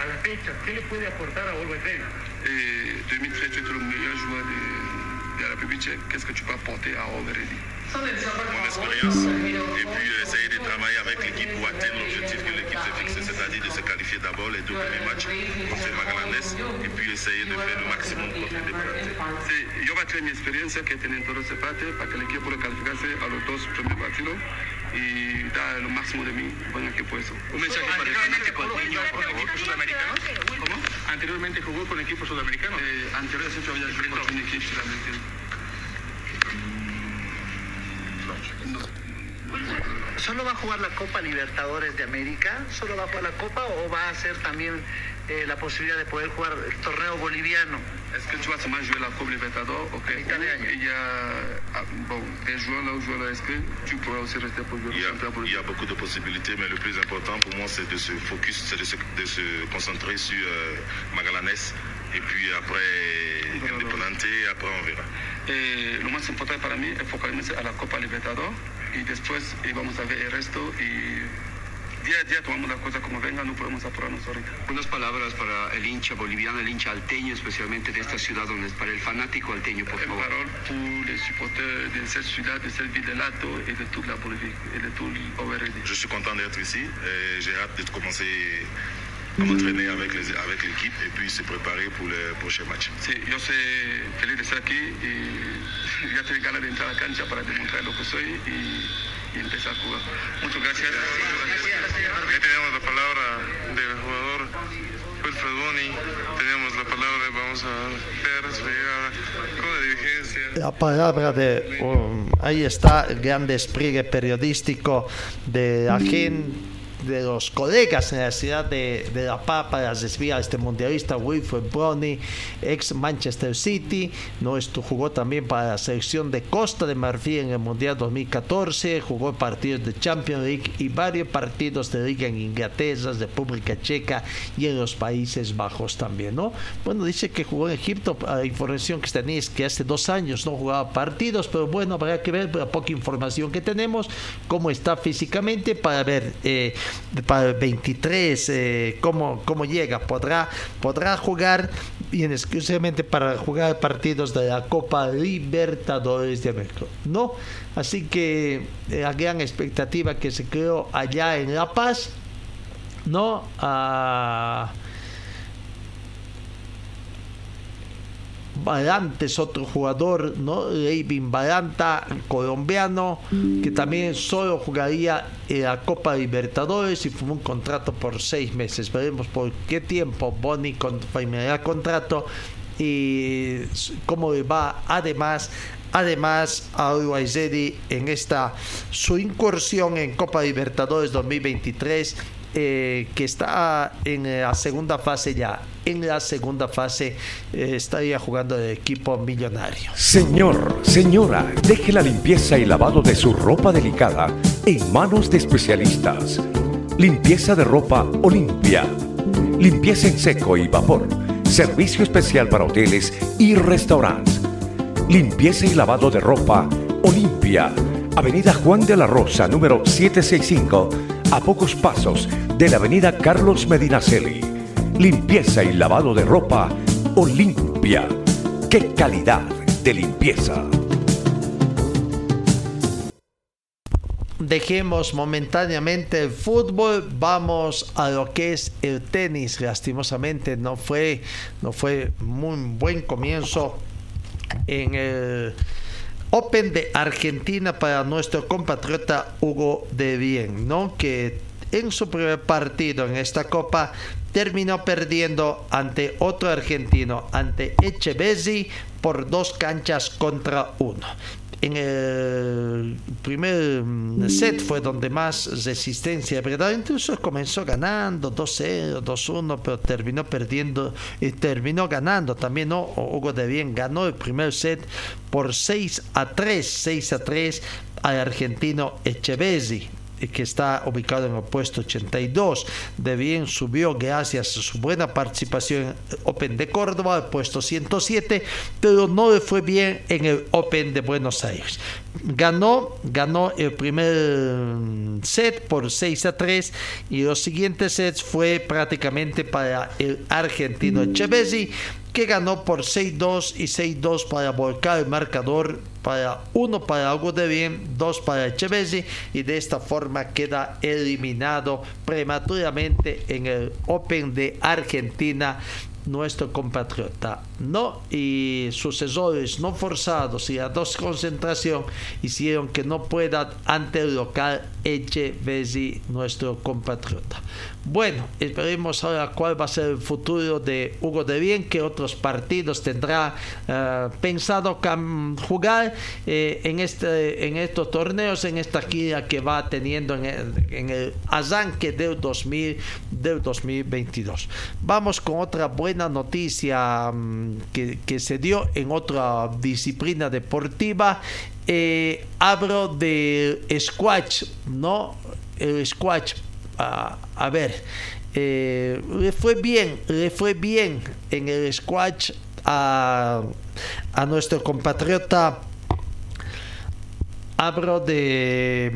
K: a la fecha? ¿Qué le puede aportar a Always Ready?
J: Et 2013, tu es le meilleur joueur de, de la République tchèque. Qu'est-ce que tu peux apporter à Overready
H: mon expérience et puis essayer de travailler avec l'équipe pour atteindre l'objectif que l'équipe s'est fixé, c'est-à-dire de se qualifier d'abord les deux premiers matchs contre Magallanes et puis essayer de faire le maximum contre les.
J: Sí, yo traer mi experiencia que tiene en todo ese parte para que el equipo pueda calificarse a los dos primeros partidos y dar lo máximo de mí el equipo eso.
K: Un mensaje para el fanático con equipos sudamericanos.
J: ¿Cómo?
K: Anteriormente jugó con equipos sudamericanos.
J: Eh, anteriormente yo había jugado con un equipo
I: ¿Solo va a jugar la Copa Libertadores de América? ¿Solo va a jugar la Copa o va a ser también eh, la posibilidad de poder jugar el torneo boliviano?
J: Est-ce que tu vas seulement jouer la Coupe Libertadores ok? Il y a, ah, bon, des joueurs là où joueurs là, est-ce que tu pourras aussi rester pour jouer
H: Il y, a, il y a beaucoup de possibilités, mais le plus important pour moi, c'est de se focus, c'est de se, de se concentrer sur euh, Magallanes. Et puis après, Independiente, et après on verra.
J: Eh, lo más importante para mí es focalizarse a la Copa Libertadores y después eh, vamos a ver el resto y día a día tomamos las cosas como vengan, no podemos apurarnos ahorita.
L: Unas palabras para el hincha boliviano, el hincha alteño, especialmente de esta ciudad, donde para el fanático alteño, por favor.
J: Parole pour les supporters de cette ciudad, de cette ville de Lato et de toute la Bolivie et de tout l'ORD.
H: Je suis content d'être ici et j'ai hâte de commencer à m'entraîner avec les- avec l'équipe et puis se préparer pour les prochains matchs.
J: Sí, yo sé feliz de estar aquí y ya tengo ganas de entrar a la cancha para demostrar lo que soy y, y empezar a jugar. Muchas gracias.
M: Aquí tenemos la palabra del jugador Wilfred Boni, tenemos la palabra, vamos a ver su llegada con la dirigencia.
A: La palabra de. um, ahí está el gran despliegue periodístico de la gente, de los colegas en la ciudad de, de La Paz para desviar a este mundialista Wilfred Brony, ex Manchester City. No esto jugó también para la selección de Costa de Marfil en el Mundial 2014. Jugó partidos de Champions League y varios partidos de Liga en Inglaterra, República Checa y en los Países Bajos también, ¿no? Bueno, dice que jugó en Egipto. La información que tenéis es que hace dos años no jugaba partidos, pero bueno, habrá que ver la poca información que tenemos, cómo está físicamente para ver eh, para el 23 eh, cómo, cómo llega. Podrá, podrá jugar bien exclusivamente para jugar partidos de la Copa Libertadores de América. No, así que eh, la gran expectativa que se creó allá en La Paz, no a Barantes, otro jugador, ¿no? Leivin Baranta, colombiano, que también solo jugaría en la Copa Libertadores y fue un contrato por seis meses. Veremos por qué tiempo Boni firmará contrato y cómo le va. Además, además a Uruguay en esta su incursión en Copa Libertadores 2023 eh, que está en la segunda fase ya. En la segunda fase eh, estaría jugando el equipo millonario.
B: Señor, señora, deje la limpieza y lavado de su ropa delicada en manos de especialistas. Limpieza de ropa Olimpia. Limpieza en seco y vapor. Servicio especial para hoteles y restaurantes. Limpieza y lavado de ropa Olimpia. Avenida Juan de la Rosa, número 765, a pocos pasos de la Avenida Carlos Medinaceli. Limpieza y lavado de ropa Olimpia. ¡Qué calidad de limpieza!
A: Dejemos momentáneamente el fútbol, vamos a lo que es el tenis. Lastimosamente no fue, no fue muy buen comienzo en el Open de Argentina para nuestro compatriota Hugo de Bien, ¿no? Que en su primer partido en esta copa terminó perdiendo ante otro argentino, ante Echevesi, por dos canchas contra uno. En el primer mm, set fue donde más resistencia, ¿verdad? Incluso comenzó ganando 2-0, 2-1, pero terminó perdiendo y terminó ganando también, ¿no? Hugo de Bien ganó el primer set por 6 a 3, 6 a 3 al argentino Echevesi que está ubicado en el puesto 82. De bien subió gracias a su buena participación en el Open de Córdoba, al puesto 107, pero no le fue bien en el Open de Buenos Aires. Ganó, ganó el primer set por 6 a 3 y los siguientes sets fue prácticamente para el argentino Echevesi que ganó por 6-2 y 6-2 para volcar el marcador para uno para algo de bien, dos para Echevesi y de esta forma queda eliminado prematuramente en el Open de Argentina nuestro compatriota. No, y sucesores no forzados y a dos concentración hicieron que no pueda ante el local Echevesi, nuestro compatriota. Bueno, esperemos ahora cuál va a ser el futuro de Hugo de Bien, que otros partidos tendrá eh, pensado jugar eh, en, este, en estos torneos, en esta gira que va teniendo en el, en el del, 2000, del 2022. Vamos con otra buena noticia mm, que, se dio en otra disciplina deportiva. Eh, hablo de squash, ¿no? El squash a, ver, eh, le fue bien, le fue bien en el squash a, a nuestro compatriota Hablo de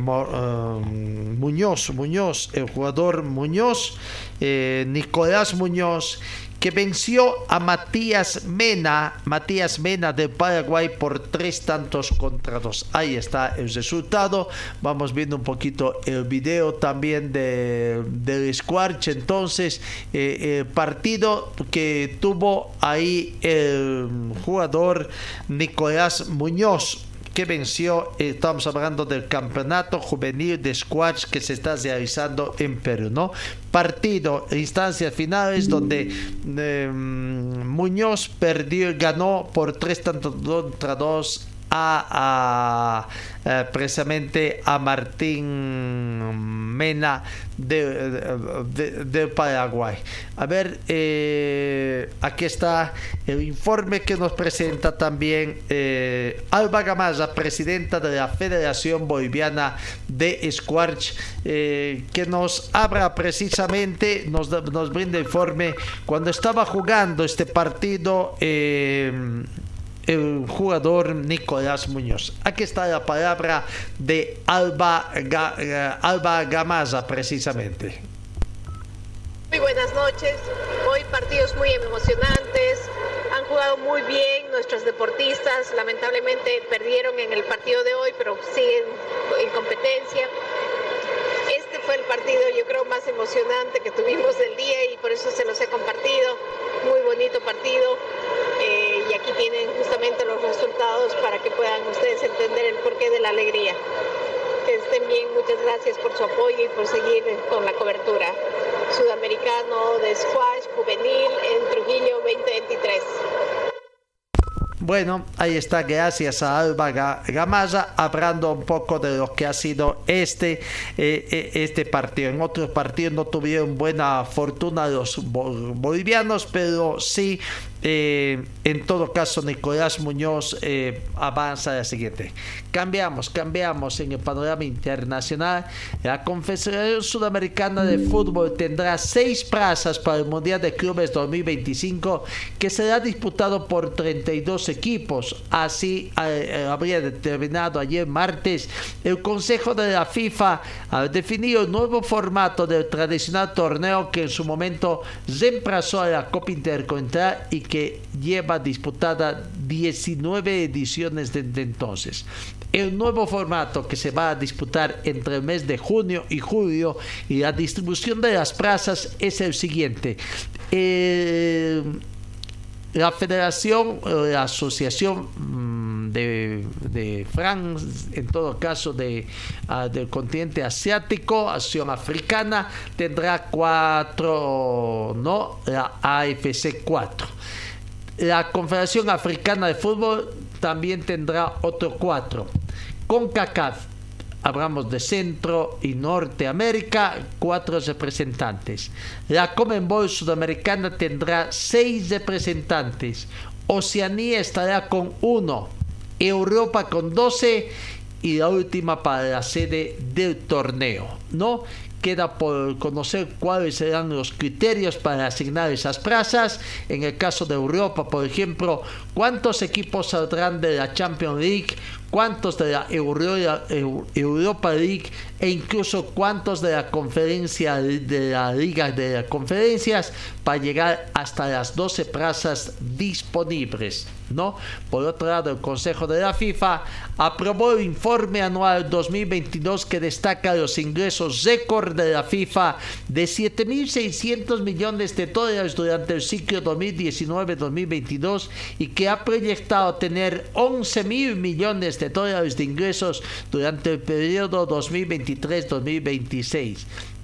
A: Muñoz, Muñoz, el jugador Muñoz, Nicolás Muñoz, que venció a Matías Mena, Matías Mena de Paraguay por tres tantos contra dos. Ahí está el resultado. Vamos viendo un poquito el video también de, del Squarch. Entonces, eh, el partido que tuvo ahí el jugador Nicolás Muñoz que venció, eh, estamos hablando del campeonato juvenil de squash que se está realizando en Perú, ¿no? Partido, instancias finales donde em, Muñoz perdió, ganó por tres tantos contra dos a, eh, precisamente a Martín Mena de, Paraguay. A ver, eh, aquí está el informe que nos presenta también eh, Alba Gamaza, presidenta de la Federación Boliviana de Squash, que nos habla precisamente, nos, nos brinda informe cuando estaba jugando este partido el jugador Nicolás Muñoz. Aquí está la palabra de Alba, eh, Alba Gamaza precisamente.
N: Muy buenas noches. Hoy partidos muy emocionantes. Han jugado muy bien nuestros deportistas. Lamentablemente perdieron en el partido de hoy, pero siguen en competencia. Este fue el partido, yo creo, más emocionante que tuvimos del día y por eso se los he compartido. Muy bonito partido. Eh, y aquí tienen justamente los resultados para que puedan ustedes entender el porqué de la alegría. Que estén bien, muchas gracias por su apoyo y por seguir con la cobertura. Sudamericano de Squash Juvenil en Trujillo 2023.
A: Bueno, ahí está, gracias a Alba Gamaza, hablando un poco de lo que ha sido este, eh, eh, este partido. En otros partidos no tuvieron buena fortuna los bolivianos, pero sí eh, en todo caso, Nicolás Muñoz eh, avanza a la siguiente. Cambiamos, cambiamos en el panorama internacional. La Confederación Sudamericana de Fútbol tendrá seis plazas para el Mundial de Clubes 2025 que será disputado por 32 equipos. Así eh, habría determinado ayer martes el Consejo de la FIFA ha definido el nuevo formato del tradicional torneo que en su momento reemplazó a la Copa Intercontinental y que lleva disputada 19 ediciones desde entonces. El nuevo formato que se va a disputar entre el mes de junio y julio y la distribución de las plazas es el siguiente. Eh, la federación, la asociación mm, de, de en todo caso de, ah, del continente asiático, acción africana, tendrá cuatro, ¿no? La AFC 4 la Confederación Africana de Fútbol también tendrá otro cuatro. Con CACAF, hablamos de Centro y Norteamérica, cuatro representantes. La Comenbol Sudamericana tendrá seis representantes. Oceanía estará con uno. Europa con doce y la última para la sede del torneo, ¿no? queda por conocer cuáles serán los criterios para asignar esas plazas. En el caso de Europa, por ejemplo, cuántos equipos saldrán de la Champions League, cuántos de la Europa League e incluso cuántos de la conferencia de la Liga de Conferencias para llegar hasta las 12 plazas disponibles. ¿no? Por otro lado, el Consejo de la FIFA aprobó el informe anual 2022 que destaca los ingresos récord de la FIFA de 7.600 millones de dólares durante el ciclo 2019-2022 y que ha proyectado tener 11.000 millones dólares de ingresos durante el periodo 2023-2026.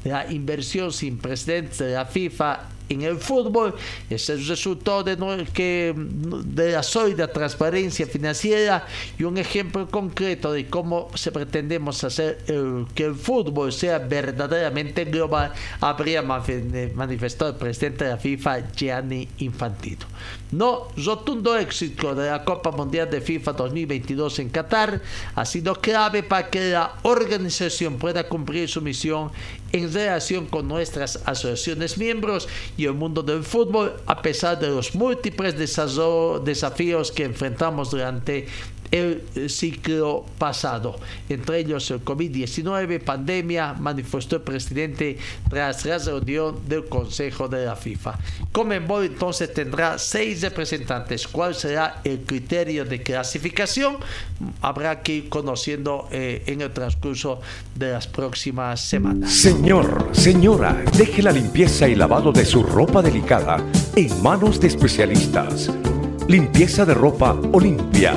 A: La inversión sin precedentes de la FIFA en el fútbol es el resultado de, que, de la sólida transparencia financiera y un ejemplo concreto de cómo se pretendemos hacer que el fútbol sea verdaderamente global, habría manifestado el presidente de la FIFA, Gianni Infantino. No rotundo éxito de la Copa Mundial de FIFA 2022 en Qatar ha sido clave para que la organización pueda cumplir su misión en relación con nuestras asociaciones miembros y el mundo del fútbol, a pesar de los múltiples desafíos que enfrentamos durante el ciclo pasado. Entre ellos el COVID-19, pandemia, manifestó el presidente tras la reunión del Consejo de la FIFA. Comenbol entonces tendrá seis representantes. ¿Cuál será el criterio de clasificación? Habrá que ir conociendo eh, en el transcurso de las próximas semanas.
B: Señor, señora, deje la limpieza y lavado de su ropa delicada en manos de especialistas. Limpieza de ropa Olimpia.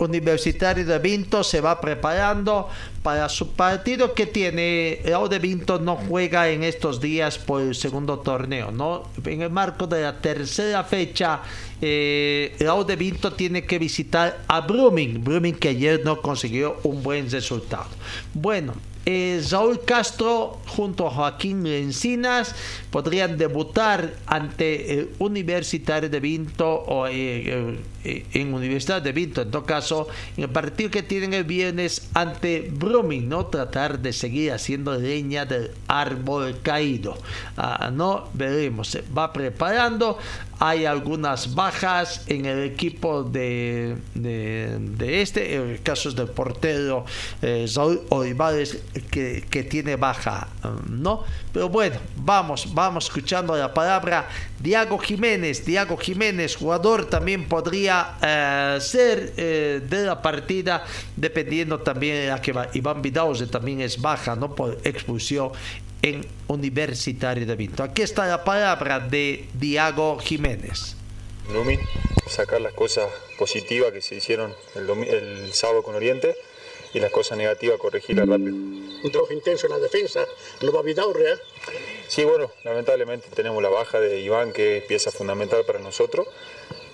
A: Universitario de Vinto se va preparando para su partido que tiene. El de Vinto no juega en estos días por el segundo torneo, ¿no? En el marco de la tercera fecha, eh, el de Vinto tiene que visitar a Blooming. Blooming que ayer no consiguió un buen resultado. Bueno, eh, Saúl Castro junto a Joaquín Encinas podrían debutar ante el Universitario de Vinto o eh, en Universidad de Vinto, en todo caso, en el partido que tienen el viernes ante Brumming, no tratar de seguir haciendo leña del árbol caído. Ah, no veremos, se va preparando. Hay algunas bajas en el equipo de, de, este, en el caso del portero eh, Olivares, que, que tiene baja, ¿no? Pero bueno, vamos, vamos escuchando la palabra Diago Jiménez. Diago Jiménez, jugador, también podría eh, ser eh, de la partida, dependiendo también la que va. Iván Vidauze también es baja, ¿no? Por expulsión en Universitario de Vinto. Aquí está la palabra de Diago Jiménez.
O: Numi, sacar las cosas positivas que se hicieron el sábado con Oriente y las cosas negativas corregirlas rápido.
P: Un trabajo intenso en la defensa, no va a
O: Sí, bueno, lamentablemente tenemos la baja de Iván, que es pieza fundamental para nosotros.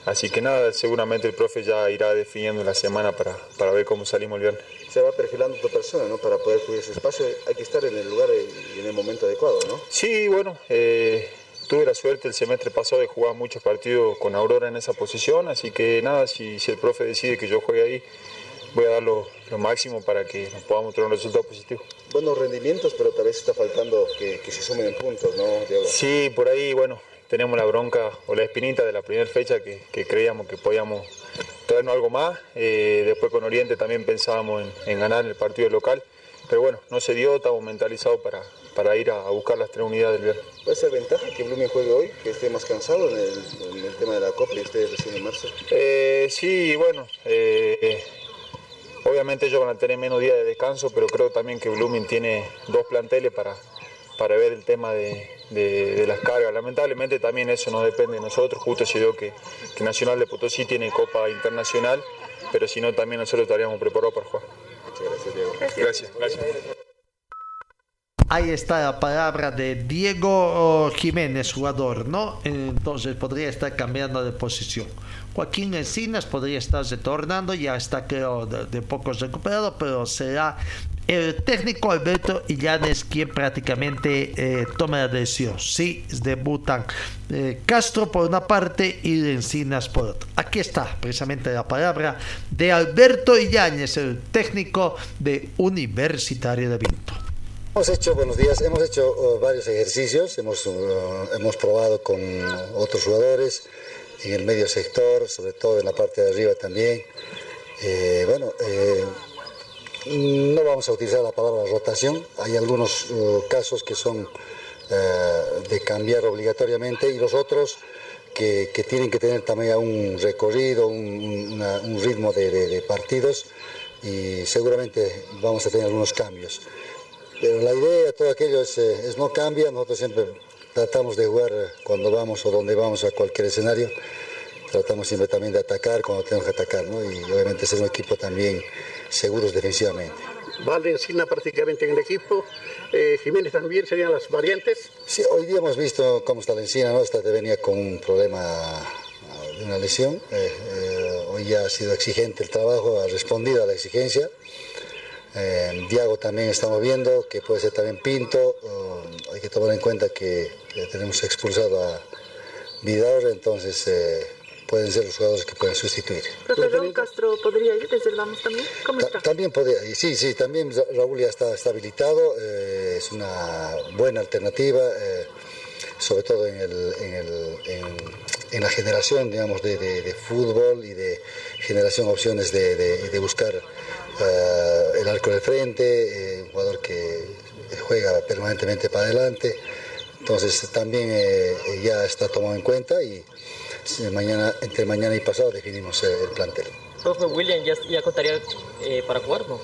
O: Así que nada, seguramente el profe ya irá definiendo la semana para, para ver cómo salimos el viernes.
P: Se va perfilando tu persona, ¿no? Para poder cubrir ese espacio hay que estar en el lugar y en el momento adecuado, ¿no?
O: Sí, bueno, eh, tuve la suerte el semestre pasado de jugar muchos partidos con Aurora en esa posición, así que nada, si, si el profe decide que yo juegue ahí, voy a dar lo, máximo para que nos podamos tener un resultado positivo.
P: Buenos rendimientos, pero tal vez está faltando que, se sumen en puntos, ¿no, Diego?
O: Sí, por ahí, bueno, tenemos la bronca o la espinita de la primera fecha que, creíamos que podíamos traernos algo más. Eh, después con Oriente también pensábamos en, ganar el partido local. Pero bueno, no se dio, estamos mentalizados para, para ir a, buscar las tres unidades del viernes.
P: ¿Puede ser ventaja que Blooming juegue hoy, que esté más cansado en el, tema de la Copa y esté recién en marzo?
O: Eh, sí, bueno, eh, Obviamente ellos van a tener menos días de descanso, pero creo también que Blooming tiene dos planteles para, para ver el tema de, las cargas. Lamentablemente también eso no depende de nosotros, justo se dio que, Nacional de Potosí tiene Copa Internacional, pero si no también nosotros estaríamos preparados para jugar.
P: Muchas gracias, Diego.
O: Gracias, gracias.
A: Ahí está la palabra de Diego Jiménez, jugador, ¿no? Entonces podría estar cambiando de posición. Joaquín Encinas podría estar retornando, ya está creo de, poco recuperado, pero será el técnico Alberto Illanes quien prácticamente eh, toma la decisión. Sí, debutan eh, Castro por una parte y Encinas por otra. Aquí está precisamente la palabra de Alberto Illanes, el técnico de Universitario de Vinto.
Q: Hemos hecho, buenos días, hemos hecho uh, varios ejercicios, hemos, uh, hemos probado con otros jugadores, en el medio sector, sobre todo en la parte de arriba también. Eh, bueno, eh, no vamos a utilizar la palabra rotación, hay algunos uh, casos que son de cambiar obligatoriamente y los otros que, tienen que tener también un recorrido, un, ritmo de, partidos y seguramente vamos a tener algunos cambios. Pero la idea, todo aquello es, es no cambia, nosotros siempre tratamos de jugar cuando vamos o donde vamos a cualquier escenario. Tratamos siempre también de atacar cuando tenemos que atacar, ¿no? Y obviamente ser un equipo también seguros defensivamente.
P: Vale Encina prácticamente en el equipo, eh, Jiménez también serían las variantes.
Q: Sí, hoy día hemos visto cómo está la Encina, ¿no? Esta venía con un problema de una lesión. Eh, eh, hoy ya ha sido exigente el trabajo, ha respondido a la exigencia. Eh, Diago también estamos viendo, que puede ser también Pinto. Uh, hay que tomar en cuenta que, que tenemos expulsado a Vidal, entonces eh, pueden ser los jugadores que pueden sustituir.
F: Raúl Castro podría ir desde el Vamos también. ¿Cómo
Q: Ta-
F: está?
Q: También podría, sí, sí, también Ra- Raúl ya está, está habilitado, eh, es una buena alternativa, eh, sobre todo en, el- en el- en- en la generación, digamos, de, de- de fútbol y de generación opciones de, de- de buscar eh, el arco de frente, eh, un jugador que juega permanentemente para adelante, entonces también eh, ya está tomado en cuenta y mañana, entre mañana y pasado definimos el plantel.
R: Profe William ya, ya contaría para jugar, ¿no?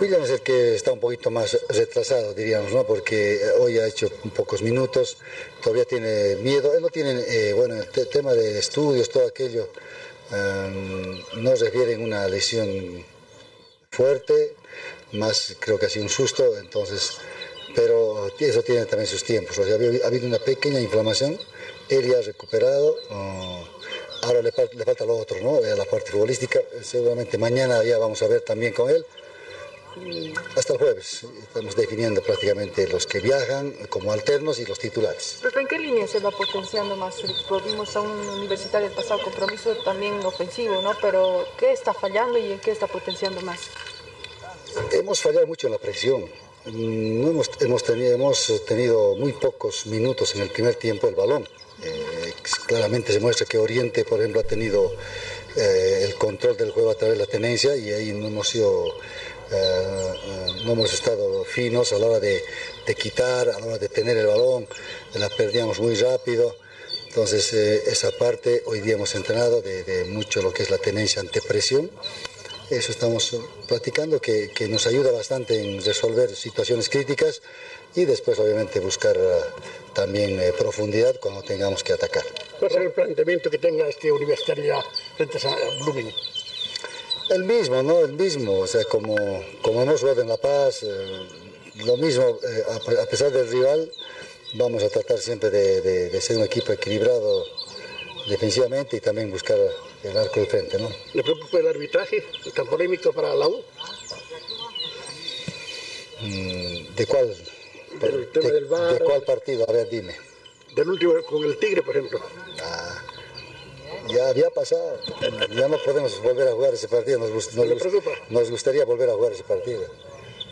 Q: William es el que está un poquito más retrasado, diríamos, ¿no? Porque hoy ha hecho pocos minutos, todavía tiene miedo. Él no tiene, eh, bueno, el te- tema de estudios, todo aquello, em, no refiere a una lesión fuerte, más creo que ha sido un susto, entonces, pero eso tiene también sus tiempos. Ha habido- ha habido una pequeña inflamación, él ya ha recuperado. oh, Ahora le, le falta lo otro, ¿no? Eh, La parte futbolística. Seguramente mañana ya vamos a ver también con él. Hasta el jueves estamos definiendo prácticamente los que viajan como alternos y los titulares.
F: Profe, ¿en qué línea se va potenciando más? Volvimos a un universitario del pasado compromiso también ofensivo, ¿no? Pero ¿qué está fallando y en qué está potenciando más?
Q: Hemos fallado mucho en la presión. No hemos, hemos, tenido, hemos tenido muy pocos minutos en el primer tiempo el balón. Eh, claramente se muestra que Oriente, por ejemplo, ha tenido eh, el control del juego a través de la tenencia y ahí no hemos sido, no hemos estado finos a la hora de, de quitar, a la hora de tener el balón, la perdíamos muy rápido. Entonces, eh, esa parte hoy día hemos entrenado de, de mucho lo que es la tenencia ante presión. Eso estamos eh, platicando, que, que nos ayuda bastante en resolver situaciones críticas y después, obviamente, buscar eh, también eh, profundidad cuando tengamos que atacar.
S: ¿Cuál será el planteamiento que tenga este universitario frente a Blooming?
Q: El mismo, ¿no? El mismo, o sea, como, como hemos jugado en La Paz, eh, lo mismo, eh, a, a pesar del rival, vamos a tratar siempre de, de- de ser un equipo equilibrado defensivamente y también buscar el arco de frente, ¿no?
S: ¿Le preocupa el arbitraje tan polémico para la U?
Q: Mm, ¿De cuál?
S: Del
Q: de,
S: del.
Q: ¿De cuál partido? A ver, dime.
S: Del último con el Tigre, por ejemplo.
Q: Ya había pasado. Ya no podemos volver a jugar ese partido. Nos, gust- nos
S: ¿Le
Q: gust-
S: preocupa?
Q: nos gustaría volver a jugar ese partido,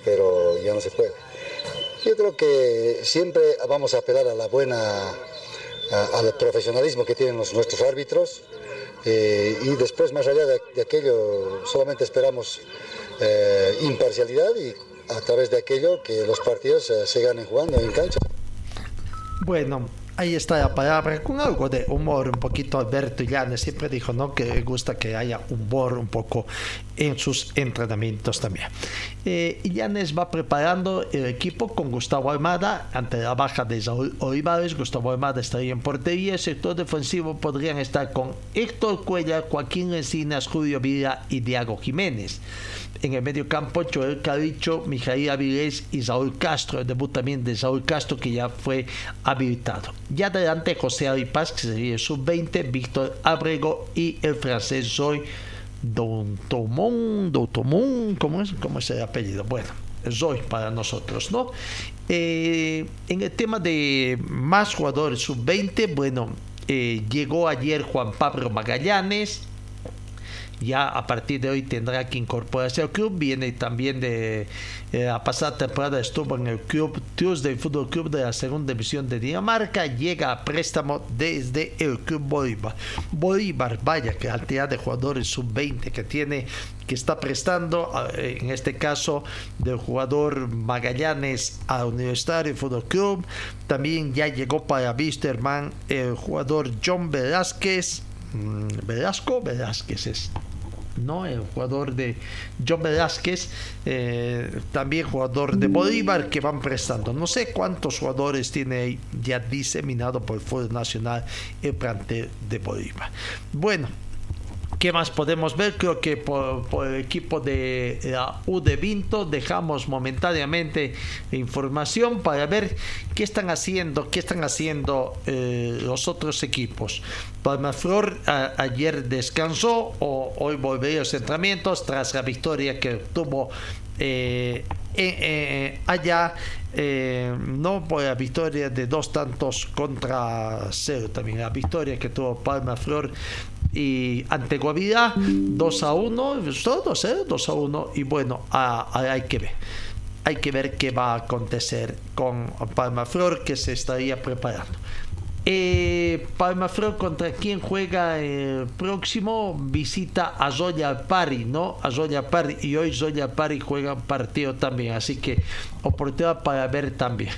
Q: pero ya no se puede. Yo creo que siempre vamos a apelar a la buena, a- al profesionalismo que tienen los- nuestros árbitros eh, y después, más allá de, de aquello, solamente esperamos eh, imparcialidad y a través de aquello que los partidos eh, se ganen jugando en cancha.
A: Bueno, ahí está la palabra, con algo de humor, un poquito Alberto Llanes siempre dijo, ¿no? Que le gusta que haya humor un poco en sus entrenamientos también. Eh, va preparando el equipo con Gustavo Almada ante la baja de Saúl Olivares. Gustavo Almada estaría en portería. El sector defensivo podrían estar con Héctor Cuellar, Joaquín Encinas, Julio Vila y Diago Jiménez. En el medio campo, Joel Caricho, Mijail Avilés y Saúl Castro. El debut también de Saúl Castro, que ya fue habilitado. Ya adelante, José Aripaz, que sería el sub-20, Víctor Abrego y el francés Zoy Dontomón, Dontomón, ¿cómo es, ¿cómo es el apellido? Bueno, Zoy para nosotros, ¿no? Eh, en el tema de más jugadores sub-20, bueno, eh, llegó ayer Juan Pablo Magallanes, ya a partir de hoy tendrá que incorporarse al club. Viene también de eh, la pasada temporada estuvo en el club Tuesday Fútbol Club de la segunda división de Dinamarca. Llega a préstamo desde el club Bolívar. Bolívar, vaya que cantidad de jugadores sub-20 que tiene que está prestando, eh, en este caso del jugador Magallanes a Universitario Fútbol Club. También ya llegó para Wisterman el jugador John Velázquez. Mm, Velasco, Velázquez es. ¿No? El jugador de John Velázquez, eh, también jugador de Bolívar que van prestando. No sé cuántos jugadores tiene ya diseminado por el Fútbol Nacional el plantel de Bolívar. Bueno, ¿Qué más podemos ver? Creo que por, el equipo de la U de Vinto dejamos momentáneamente información para ver qué están haciendo, qué están haciendo eh, los otros equipos. Palmaflor ayer descansó o hoy volvería a los entrenamientos tras la victoria que tuvo eh, eh, eh, allá eh, no por la victoria de dos tantos contra cero también la victoria que tuvo Palma Flor y ante Guavirá 2 a 1 solo 2 0 2 a 1 y bueno a- a- hay que ver hay que ver qué va a acontecer con Palma Flor que se estaría preparando eh, Palma Flor contra quien juega el próximo visita a Zoya Pari, ¿no? A Zoya Pari y hoy Zoya Pari juega un partido también, así que oportunidad para ver también.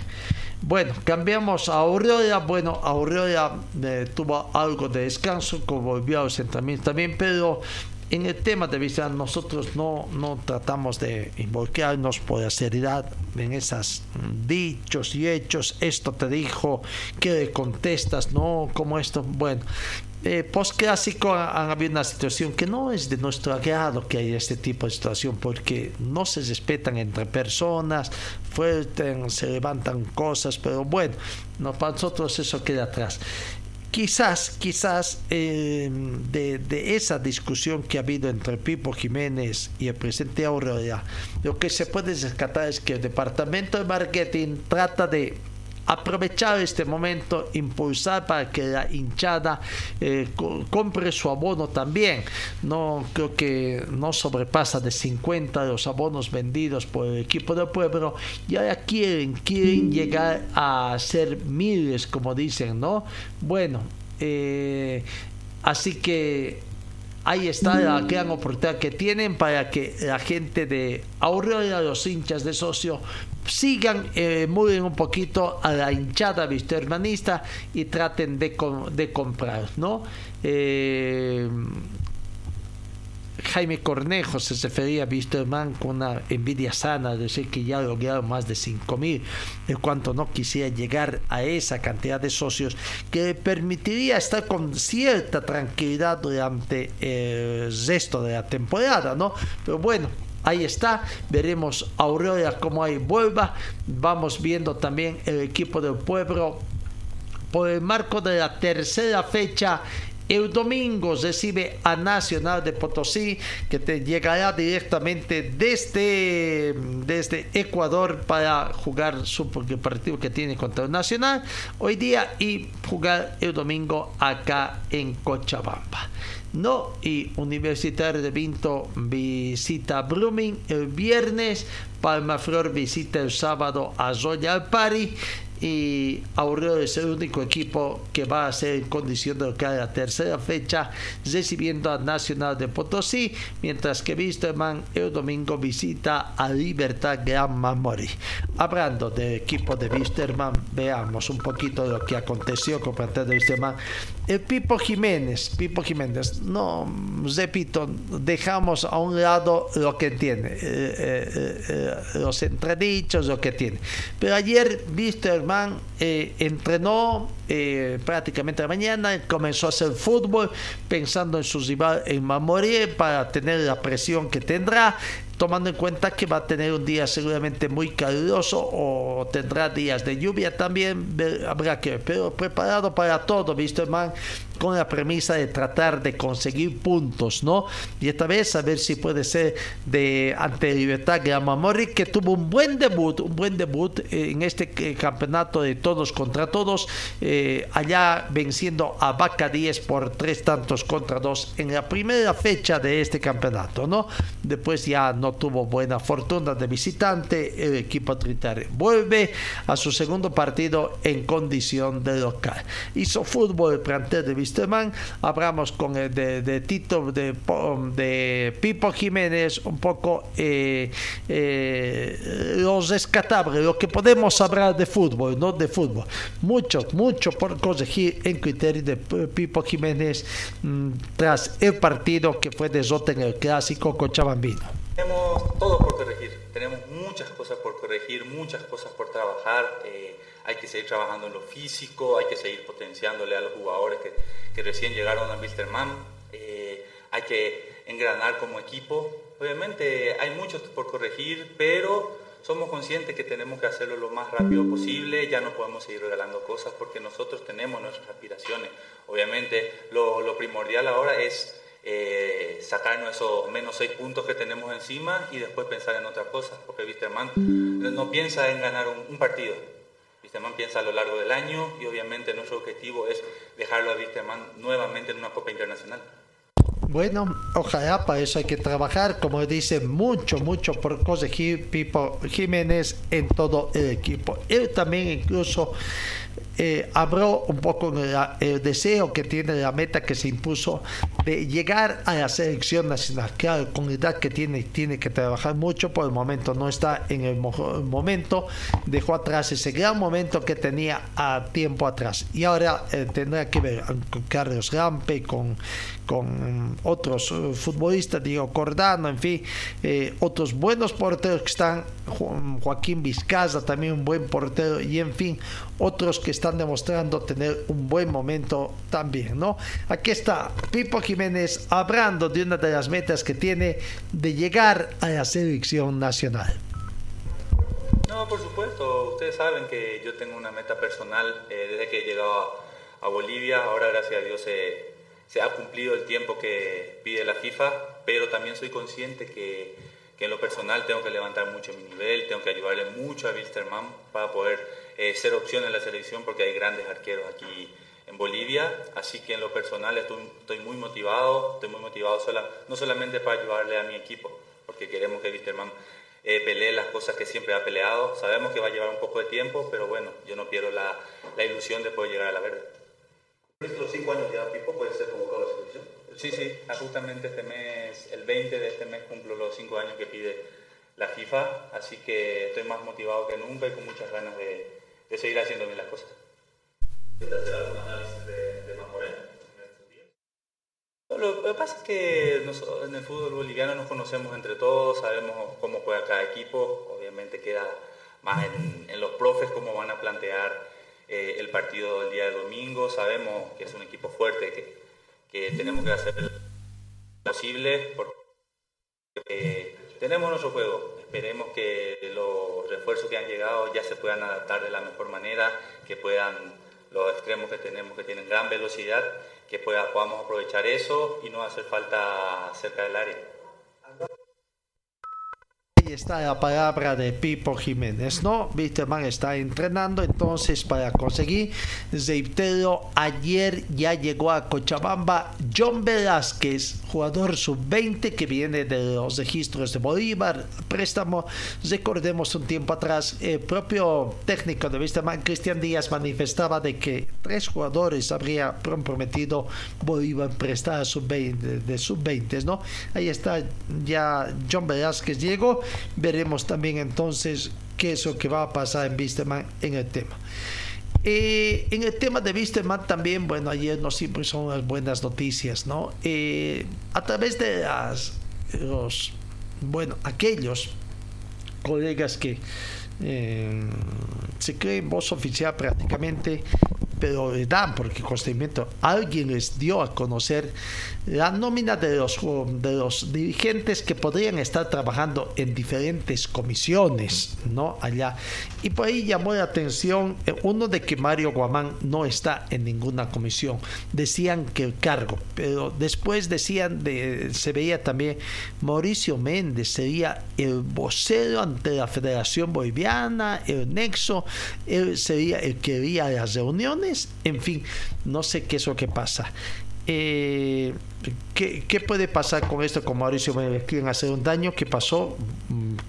A: Bueno, cambiamos a Aurora. Bueno, Aurora eh, tuvo algo de descanso, como volvió a entrenamientos también, pero en el tema de vista nosotros no, no tratamos de involucrarnos por la seriedad en esos dichos y hechos. Esto te dijo, que le contestas? No, como esto. Bueno, eh, post clásico ha, ha habido una situación que no es de nuestro agrado que haya este tipo de situación porque no se respetan entre personas, fuerten, se levantan cosas, pero bueno, no, para nosotros eso queda atrás. Quizás, quizás eh, de, de esa discusión que ha habido entre Pipo Jiménez y el presidente Aurora, lo que se puede rescatar es que el departamento de marketing trata de aprovechar este momento, impulsar para que la hinchada eh, co- compre su abono también. No creo que no sobrepasa de 50 los abonos vendidos por el equipo del pueblo y ahora quieren, quieren llegar a ser miles, como dicen, ¿no? Bueno, eh, así que ahí está la gran oportunidad que tienen para que la gente de Aurora, los hinchas de socio, sigan, eh, mueven un poquito a la hinchada vistohermanista y traten de, de comprar, ¿no? Eh, Jaime Cornejo se refería a Wisterman con una envidia sana, de decir que ya lograron más de 5 mil, en cuanto no quisiera llegar a esa cantidad de socios que le permitiría estar con cierta tranquilidad durante el resto de la temporada, ¿no? Pero bueno, Ahí está, veremos Aurora cómo ahí vuelva. Vamos viendo también el equipo del pueblo por el marco de la tercera fecha. El domingo recibe a Nacional de Potosí, que te llegará directamente desde, desde Ecuador para jugar su partido que tiene contra el Nacional hoy día y jugar el domingo acá en Cochabamba. No, y Universitario de Vinto visita Blooming el viernes, Palma Flor visita el sábado a Royal Party y Aurora es el único equipo que va a ser en condición de local la tercera fecha recibiendo a Nacional de Potosí mientras que Wisterman el domingo visita a Libertad Gran Mamori hablando del equipo de Wisterman veamos un poquito de lo que aconteció con el plantel de Wisterman el Pipo Jiménez Pipo Jiménez. No repito dejamos a un lado lo que tiene eh, eh, eh, los entredichos lo que tiene. Pero ayer Wisterman eh, entrenó eh, prácticamente la mañana, comenzó a hacer fútbol pensando en su rival en Mamorie para tener la presión que tendrá tomando en cuenta que va a tener un día seguramente muy caluroso o tendrá días de lluvia también, habrá que pero preparado para todo, visto man, con la premisa de tratar de conseguir puntos, ¿no? Y esta vez a ver si puede ser de ante Libertad Gramamori, que tuvo un buen debut, un buen debut eh, en este eh, campeonato de todos contra todos, eh, allá venciendo a Vaca 10 por tres tantos contra dos en la primera fecha de este campeonato, ¿no? Después ya no tuvo buena fortuna de visitante, el equipo trinitario vuelve a su segundo partido en condición de local. Hizo fútbol el plantel de Wisterman, hablamos con el de, de Tito, de, Po- de Pipo Jiménez, un poco eh, eh, lo rescatable, lo que podemos hablar de fútbol, no de fútbol. Mucho, mucho por corregir en criterio de Pipo Jiménez mm, tras el partido que fue derrota en el clásico cochabambino.
T: Tenemos todo por corregir, tenemos muchas cosas por corregir, muchas cosas por trabajar. eh, hay que seguir trabajando en lo físico, hay que seguir potenciándole a los jugadores que, recién llegaron a Wilstermann. eh, hay que engranar como equipo. Obviamente hay mucho por corregir, pero somos conscientes que tenemos que hacerlo lo más rápido posible. Ya no podemos seguir regalando cosas porque nosotros tenemos nuestras aspiraciones. Obviamente lo, lo primordial ahora es eh, sacarnos esos menos seis puntos que tenemos encima y después pensar en otras cosas, porque Wisterman no piensa en ganar un, partido. Wisterman piensa a lo largo del año y obviamente nuestro objetivo es dejarlo a Wisterman nuevamente en una Copa Internacional.
A: Bueno, ojalá para eso hay que trabajar, como dice, mucho, mucho por conseguir Pipo Jiménez en todo el equipo. Él también incluso eh, habló un poco el deseo que tiene, la meta que se impuso de llegar a la selección nacional. Claro, con la edad que tiene, tiene que trabajar mucho, por el momento no está en el momento, dejó atrás ese gran momento que tenía a tiempo atrás. Y ahora eh, tendrá que ver con Carlos Rampe, con, con otros eh, futbolistas, digo, Cordano, en fin, eh, otros buenos porteros que están, Joaquín Vizcaza, también un buen portero, y en fin, otros que están demostrando tener un buen momento también, ¿no? Aquí está Pipo Jiménez hablando de una de las metas que tiene de llegar a la selección nacional.
T: No, por supuesto, ustedes saben que yo tengo una meta personal eh, desde que he llegado a, Bolivia, ahora gracias a Dios se se ha cumplido el tiempo que pide la FIFA, pero también soy consciente que, que en lo personal tengo que levantar mucho mi nivel, tengo que ayudarle mucho a Wilstermann para poder eh, ser opción en la selección porque hay grandes arqueros aquí en Bolivia, así que en lo personal estoy, muy motivado, estoy muy motivado no solamente para ayudarle a mi equipo, porque queremos que Wilstermann eh, pelee las cosas que siempre ha peleado, sabemos que va a llevar un poco de tiempo, pero bueno, yo no pierdo la ilusión de poder llegar a la verde
P: los cinco años ya Pipo puede ser convocado a la selección.
T: Sí, sí, justamente este mes, el 20 de este mes cumplo los cinco años que pide la FIFA, así que estoy más motivado que nunca y con muchas ganas de, de seguir haciendo bien las cosas.
P: hacer algún análisis de, de
T: Lo que pasa es que en el fútbol boliviano nos conocemos entre todos, sabemos cómo juega cada equipo, obviamente queda más en, en los profes cómo van a plantear eh, el partido del día de domingo. Sabemos que es un equipo fuerte, que, que tenemos que hacer lo posible porque eh, tenemos nuestro juego. Esperemos que los refuerzos que han llegado ya se puedan adaptar de la mejor manera, que puedan los extremos que tenemos que tienen gran velocidad, que pueda, podamos aprovechar eso y no hacer falta cerca del área
A: está la palabra de Pipo Jiménez, ¿no? Wisterman está entrenando, entonces para conseguir, reitero, ayer ya llegó a Cochabamba John Velázquez, jugador sub-20 que viene de los registros de Bolívar, préstamo, recordemos un tiempo atrás, el propio técnico de Wisterman, Cristian Díaz, manifestaba de que tres jugadores habría prometido Bolívar prestar sub-20, de sub-20, ¿no? Ahí está ya John Velázquez llegó veremos también entonces qué es lo que va a pasar en Wisterman en el tema. Eh, en el tema de Wisterman también, bueno, ayer no siempre son las buenas noticias, ¿no? Eh, a través de los, bueno, aquellos colegas que eh, se creen voz oficial prácticamente, pero dan porque conocimiento, alguien les dio a conocer la nómina de los, de los dirigentes que podrían estar trabajando en diferentes comisiones, ¿no? Allá. Y por ahí llamó la atención eh, uno de que Mario Guamán no está en ninguna comisión. Decían que el cargo, pero después decían, de, se veía también Mauricio Méndez sería el vocero ante la Federación Boliviana, el nexo, él sería el que haría las reuniones, en fin, no sé qué es lo que pasa. Eh, ¿qué, puede pasar con esto con Mauricio? ¿Quieren hacer un daño? ¿Qué pasó?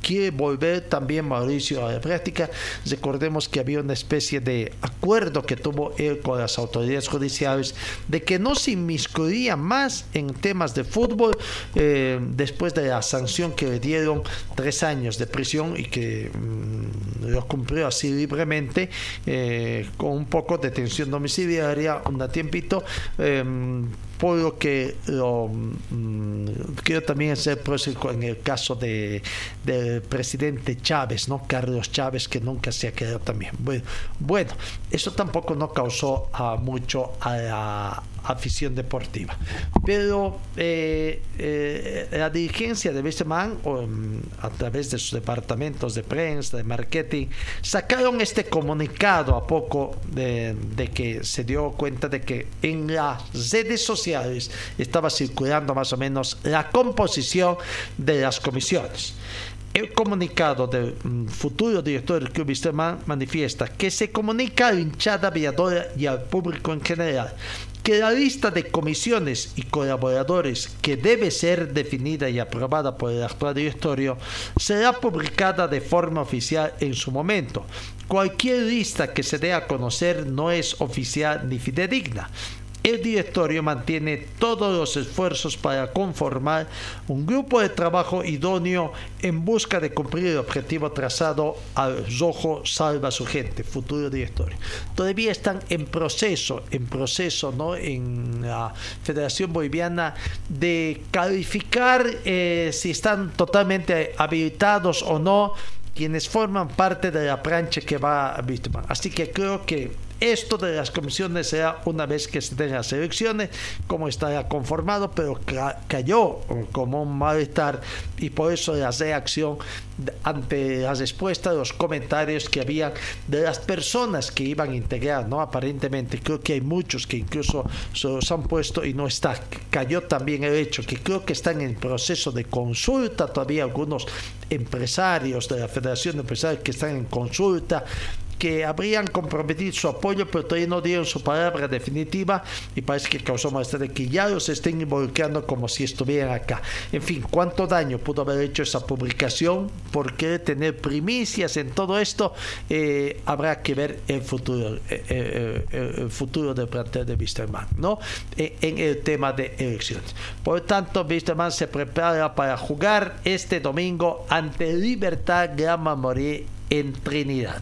A: ¿Quiere volver también Mauricio a la práctica? Recordemos que había una especie de acuerdo que tuvo él con las autoridades judiciales de que no se inmiscuiría más en temas de fútbol eh, después de la sanción que le dieron tres años de prisión y que mm, lo cumplió así libremente eh, con un poco de detención domiciliaria un tiempito por lo que mm, quiero también hacer próximo en el caso de, del presidente Chávez, ¿no? Carlos Chávez, que nunca se ha quedado también. Bueno, bueno eso tampoco no causó mucho a la, afición deportiva. Pero eh, eh, la dirigencia de Wisterman, mm, a través de sus departamentos de prensa, de marketing, sacaron este comunicado a poco de, de, que se dio cuenta de que en las redes sociales estaba circulando más o menos la composición de las comisiones. El comunicado del mm, futuro director del Club manifiesta que se comunica a la hinchada aviadora y al público en general que la lista de comisiones y colaboradores que debe ser definida y aprobada por el actual directorio será publicada de forma oficial en su momento. Cualquier lista que se dé a conocer no es oficial ni fidedigna. El directorio mantiene todos los esfuerzos para conformar un grupo de trabajo idóneo en busca de cumplir el objetivo trazado al rojo salva su gente, futuro directorio. Todavía están en proceso, en proceso, ¿no? En la Federación Boliviana de calificar eh, si están totalmente habilitados o no quienes forman parte de la plancha que va a Bitman. Así que creo que esto de las comisiones será una vez que se den las elecciones, como estará conformado, pero cayó como un malestar y por eso la reacción ante las respuestas, los comentarios que había de las personas que iban a integrar, ¿no? Aparentemente, creo que hay muchos que incluso se los han puesto y no está. Cayó también el hecho que creo que están en proceso de consulta todavía algunos empresarios de la Federación de Empresarios que están en consulta que habrían comprometido su apoyo, pero todavía no dieron su palabra definitiva y parece que causó malestar de que ya los estén involucrando como si estuvieran acá. En fin, ¿cuánto daño pudo haber hecho esa publicación? ¿Por qué tener primicias en todo esto? Eh, habrá que ver el futuro, eh, eh, el futuro del plantel de Wisterman, ¿no? en el tema de elecciones. Por tanto, Wisterman se prepara para jugar este domingo ante Libertad Gran Morir en Trinidad.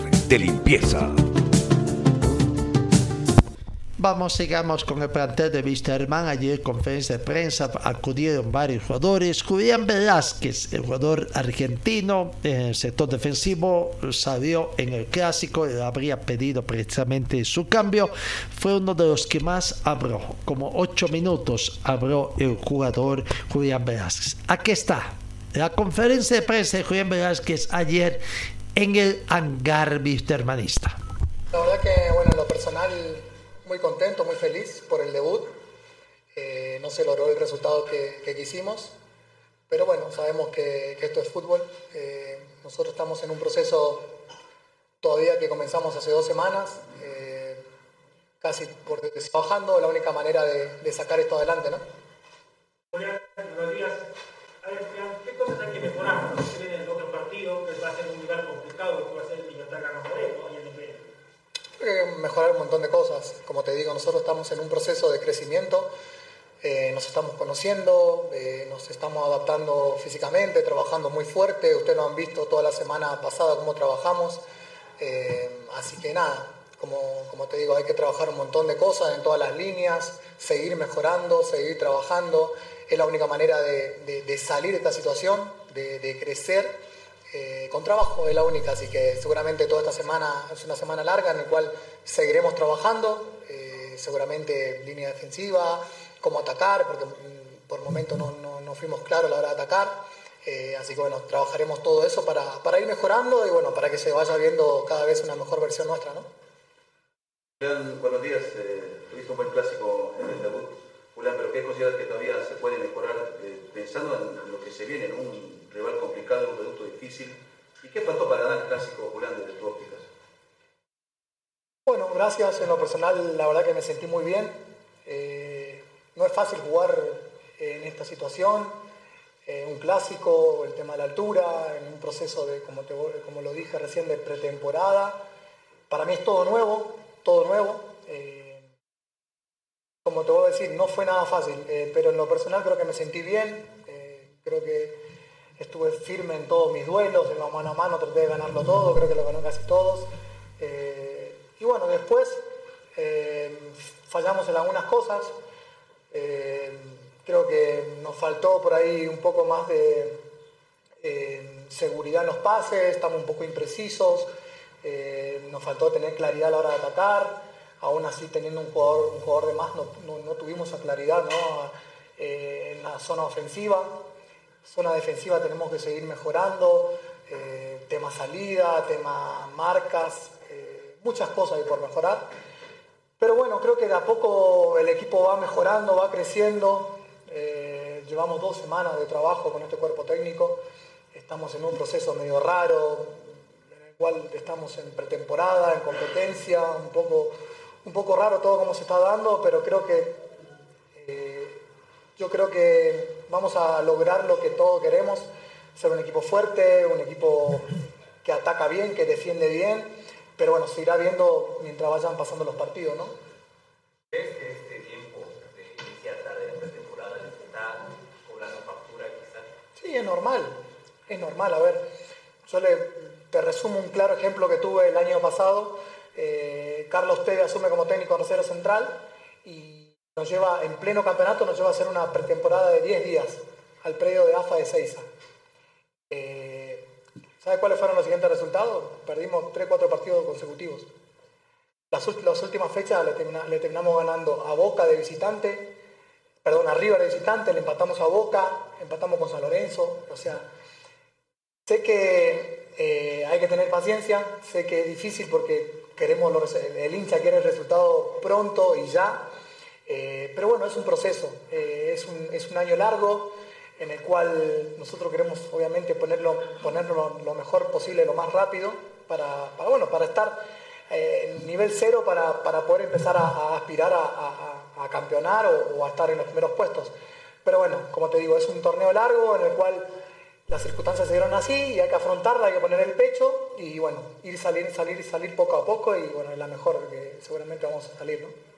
B: De limpieza.
A: Vamos, sigamos con el plantel de Wisterman. Ayer conferencia de prensa acudieron varios jugadores. Julián Velázquez, el jugador argentino en el sector defensivo, salió en el clásico. Habría pedido precisamente su cambio. Fue uno de los que más habló. Como ocho minutos habló el jugador Julián Velázquez. Aquí está. La conferencia de prensa de Julián Velázquez ayer en el hangar vistermanista.
U: La verdad que, bueno, en lo personal, muy contento, muy feliz por el debut. Eh, no se logró el resultado que, quisimos, pero bueno, sabemos que, esto es fútbol. Eh, nosotros estamos en un proceso todavía que comenzamos hace dos semanas, eh, casi por trabajando, la única manera de, sacar esto adelante, ¿no?
V: Buenos días. ¿qué cosas hay que mejorar? Se viene el otro partido, que
U: mejorar un montón de cosas. Como te digo, nosotros estamos en un proceso de crecimiento, eh, nos estamos conociendo, eh, nos estamos adaptando físicamente, trabajando muy fuerte. Ustedes nos han visto toda la semana pasada cómo trabajamos. Eh, así que nada, como, como, te digo, hay que trabajar un montón de cosas en todas las líneas, seguir mejorando, seguir trabajando es la única manera de, salir de esta situación, de, crecer. Eh, con trabajo es la única, así que seguramente toda esta semana es una semana larga en la cual seguiremos trabajando, eh, seguramente línea defensiva, cómo atacar, porque mm, por momento no, no, fuimos claros a la hora de atacar, eh, así que bueno, trabajaremos todo eso para, para, ir mejorando y bueno, para que se vaya viendo cada vez una mejor versión nuestra, ¿no?
P: Buenos días, tuviste un buen clásico en el debut Julián, pero ¿qué consideras que todavía se puede mejorar eh, pensando en lo que se viene, en un rival complicado, un producto difícil? ¿Y qué faltó para ganar el clásico, Julián, desde tu óptica?
U: Bueno, gracias. En lo personal, la verdad que me sentí muy bien. Eh, no es fácil jugar en esta situación. Eh, un clásico, el tema de la altura, en un proceso de, como, te, como lo dije recién, de pretemporada. Para mí es todo nuevo, todo nuevo como te voy a decir, no fue nada fácil, eh, pero en lo personal creo que me sentí bien, eh, creo que estuve firme en todos mis duelos, en lo mano a mano traté de ganarlo todo, creo que lo ganó casi todos. Eh, y bueno, después fallamos en algunas cosas, Eh, creo que nos faltó por ahí un poco más de eh, seguridad en los pases, estamos un poco imprecisos, eh, nos faltó tener claridad a la hora de atacar, aún así teniendo un jugador, un jugador de más no, no- no tuvimos esa claridad ¿no? Eh, en la zona ofensiva. Zona defensiva tenemos que seguir mejorando, eh, tema salida, tema marcas, eh, muchas cosas hay por mejorar. Pero bueno, creo que de a poco el equipo va mejorando, va creciendo. Eh, llevamos dos semanas de trabajo con este cuerpo técnico. Estamos en un proceso medio raro, en el cual estamos en pretemporada, en competencia, un poco, un poco raro todo como se está dando, pero creo que yo creo que vamos a lograr lo que todos queremos, ser un equipo fuerte, un equipo que ataca bien, que defiende bien, pero bueno, se irá viendo mientras vayan pasando los partidos, ¿no?
W: ¿Crees que este tiempo de iniciar tarde de pretemporada les está cobrando factura quizás?
U: Sí, es normal, es normal. A ver, yo le, te resumo un claro ejemplo que tuve el año pasado. Eh, Carlos Teve asume como técnico arrocero central y nos lleva, en pleno campeonato, nos lleva a hacer una pretemporada de 10 días al predio de AFA de Seiza. Eh, ¿Sabe cuáles fueron los siguientes resultados? Perdimos 3-4 partidos consecutivos. Las, últimas fechas le, termina- le terminamos ganando a Boca de visitante, perdón, a River de visitante, le empatamos a Boca, empatamos con San Lorenzo. O sea, sé que eh, hay que tener paciencia, sé que es difícil porque queremos el hincha quiere el resultado pronto y ya. Eh, pero bueno, es un proceso, eh, es, un, es un año largo en el cual nosotros queremos obviamente ponerlo, ponerlo lo mejor posible, lo más rápido, para, bueno, para estar eh, en nivel cero para, para poder empezar a, aspirar a campeonar o, o a estar en los primeros puestos. Pero bueno, como te digo, es un torneo largo en el cual las circunstancias se dieron así y hay que afrontarla, hay que poner el pecho y bueno, ir salir, salir, salir poco a poco y bueno, es la mejor que seguramente vamos a salir, ¿no?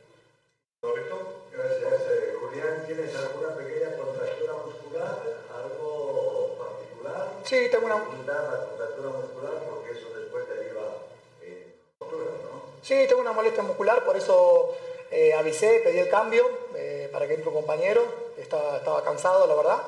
X: Gracias, eh, Julián. ¿Tienes alguna pequeña contractura muscular? ¿Algo particular?
U: Sí, tengo una...
X: La contractura muscular, porque eso después deriva en rotura, ¿no?
U: Sí, tengo una molestia muscular, por eso eh, avisé, pedí el cambio eh, para que entre un compañero. Estaba, estaba cansado, la verdad.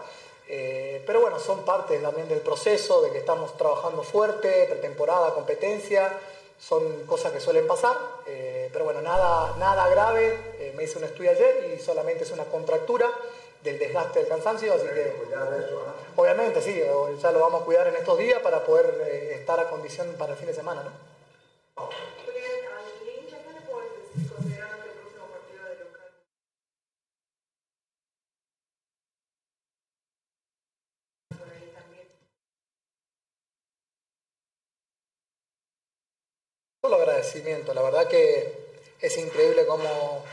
U: Eh, pero bueno, son parte también del proceso, de que estamos trabajando fuerte, pretemporada, competencia. Son cosas que suelen pasar. eh, pero bueno, nada, nada grave. Me hice un estudio ayer y solamente es una contractura del desgaste del cansancio, así que... Obviamente, sí, ya lo vamos a cuidar en estos días para poder eh, estar a condición para el fin de semana, ¿no? Solo agradecimiento, la verdad que es increíble cómo,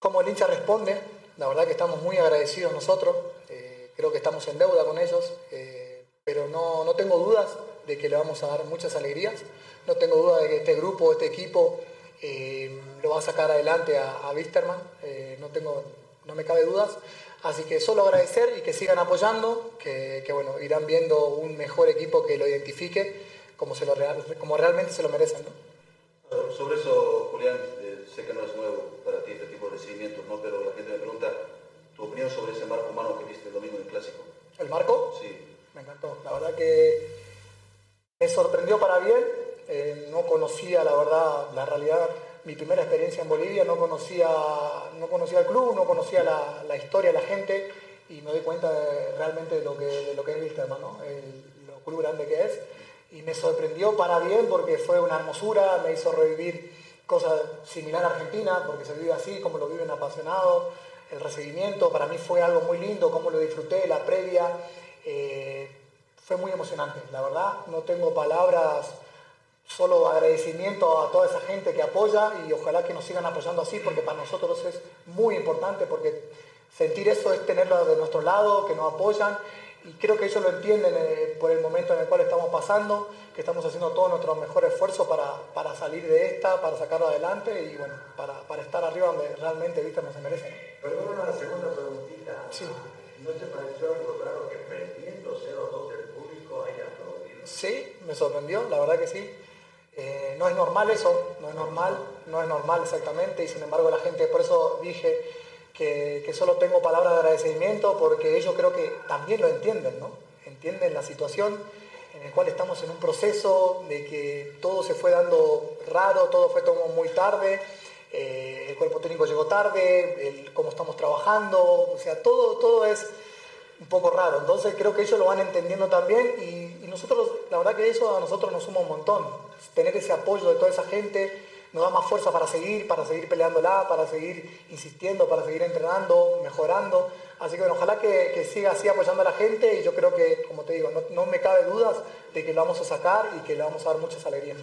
U: cómo el hincha responde, la verdad que estamos muy agradecidos nosotros, eh, creo que estamos en deuda con ellos, eh, pero no, no tengo dudas de que le vamos a dar muchas alegrías, no tengo duda de que este grupo, este equipo eh, lo va a sacar adelante a, a Wisterman, no, tengo, no me cabe dudas, así que solo agradecer y que sigan apoyando, que, bueno, irán viendo un mejor equipo que lo identifique como, se lo como realmente se lo merecen.
P: Sobre eso, Julián, sé que no es nuevo para ti este tipo de recibimientos, ¿no? pero la gente me pregunta tu opinión sobre ese marco humano que viste el domingo en el Clásico.
U: ¿El marco?
P: Sí.
U: Me encantó. La verdad que me sorprendió para bien. Eh, no conocía, la verdad, la realidad. Mi primera experiencia en Bolivia, no conocía, no conocía el club, no conocía la, la historia, la gente, y me doy cuenta de- realmente de lo que, de lo que es Wilstermann, ¿no? El, lo club grande que es. Y me sorprendió para bien porque fue una hermosura, me hizo revivir cosas similares a Argentina, porque se vive así, como lo viven apasionados. El recibimiento para mí fue algo muy lindo, cómo lo disfruté, la previa. eh, fue muy emocionante, la verdad. No tengo palabras, solo agradecimiento a toda esa gente que apoya y ojalá que nos sigan apoyando así, porque para nosotros es muy importante, porque sentir eso es tenerlo de nuestro lado, que nos apoyan. Y creo que ellos lo entienden eh, por el momento en el cual estamos pasando, que estamos haciendo todo nuestro mejor esfuerzo para, para salir de esta, para sacarlo adelante y bueno, para, para estar arriba donde realmente Vista no se merece.
X: Perdón, una segunda preguntita.
U: Sí.
X: ¿No te pareció algo raro que perdiendo 0-2 el público haya aplaudido?
U: Sí, me sorprendió, la verdad que sí. Eh, no es normal eso, no es normal, no es normal exactamente, y sin embargo la gente, por eso dije que, que solo tengo palabras de agradecimiento porque ellos creo que también lo entienden, ¿no? Entienden la situación en el cual estamos en un proceso de que todo se fue dando raro, todo fue todo muy tarde, eh, el cuerpo técnico llegó tarde, el, cómo estamos trabajando, o sea, todo, todo es un poco raro. Entonces creo que ellos lo van entendiendo también y, y nosotros, la verdad que eso a nosotros nos suma un montón, tener ese apoyo de toda esa gente nos da más fuerza para seguir, para seguir peleándola, para seguir insistiendo, para seguir entrenando, mejorando. Así que bueno, ojalá que, que, siga así apoyando a la gente y yo creo que, como te digo, no, no, me cabe dudas de que lo vamos a sacar y que le vamos a dar muchas alegrías.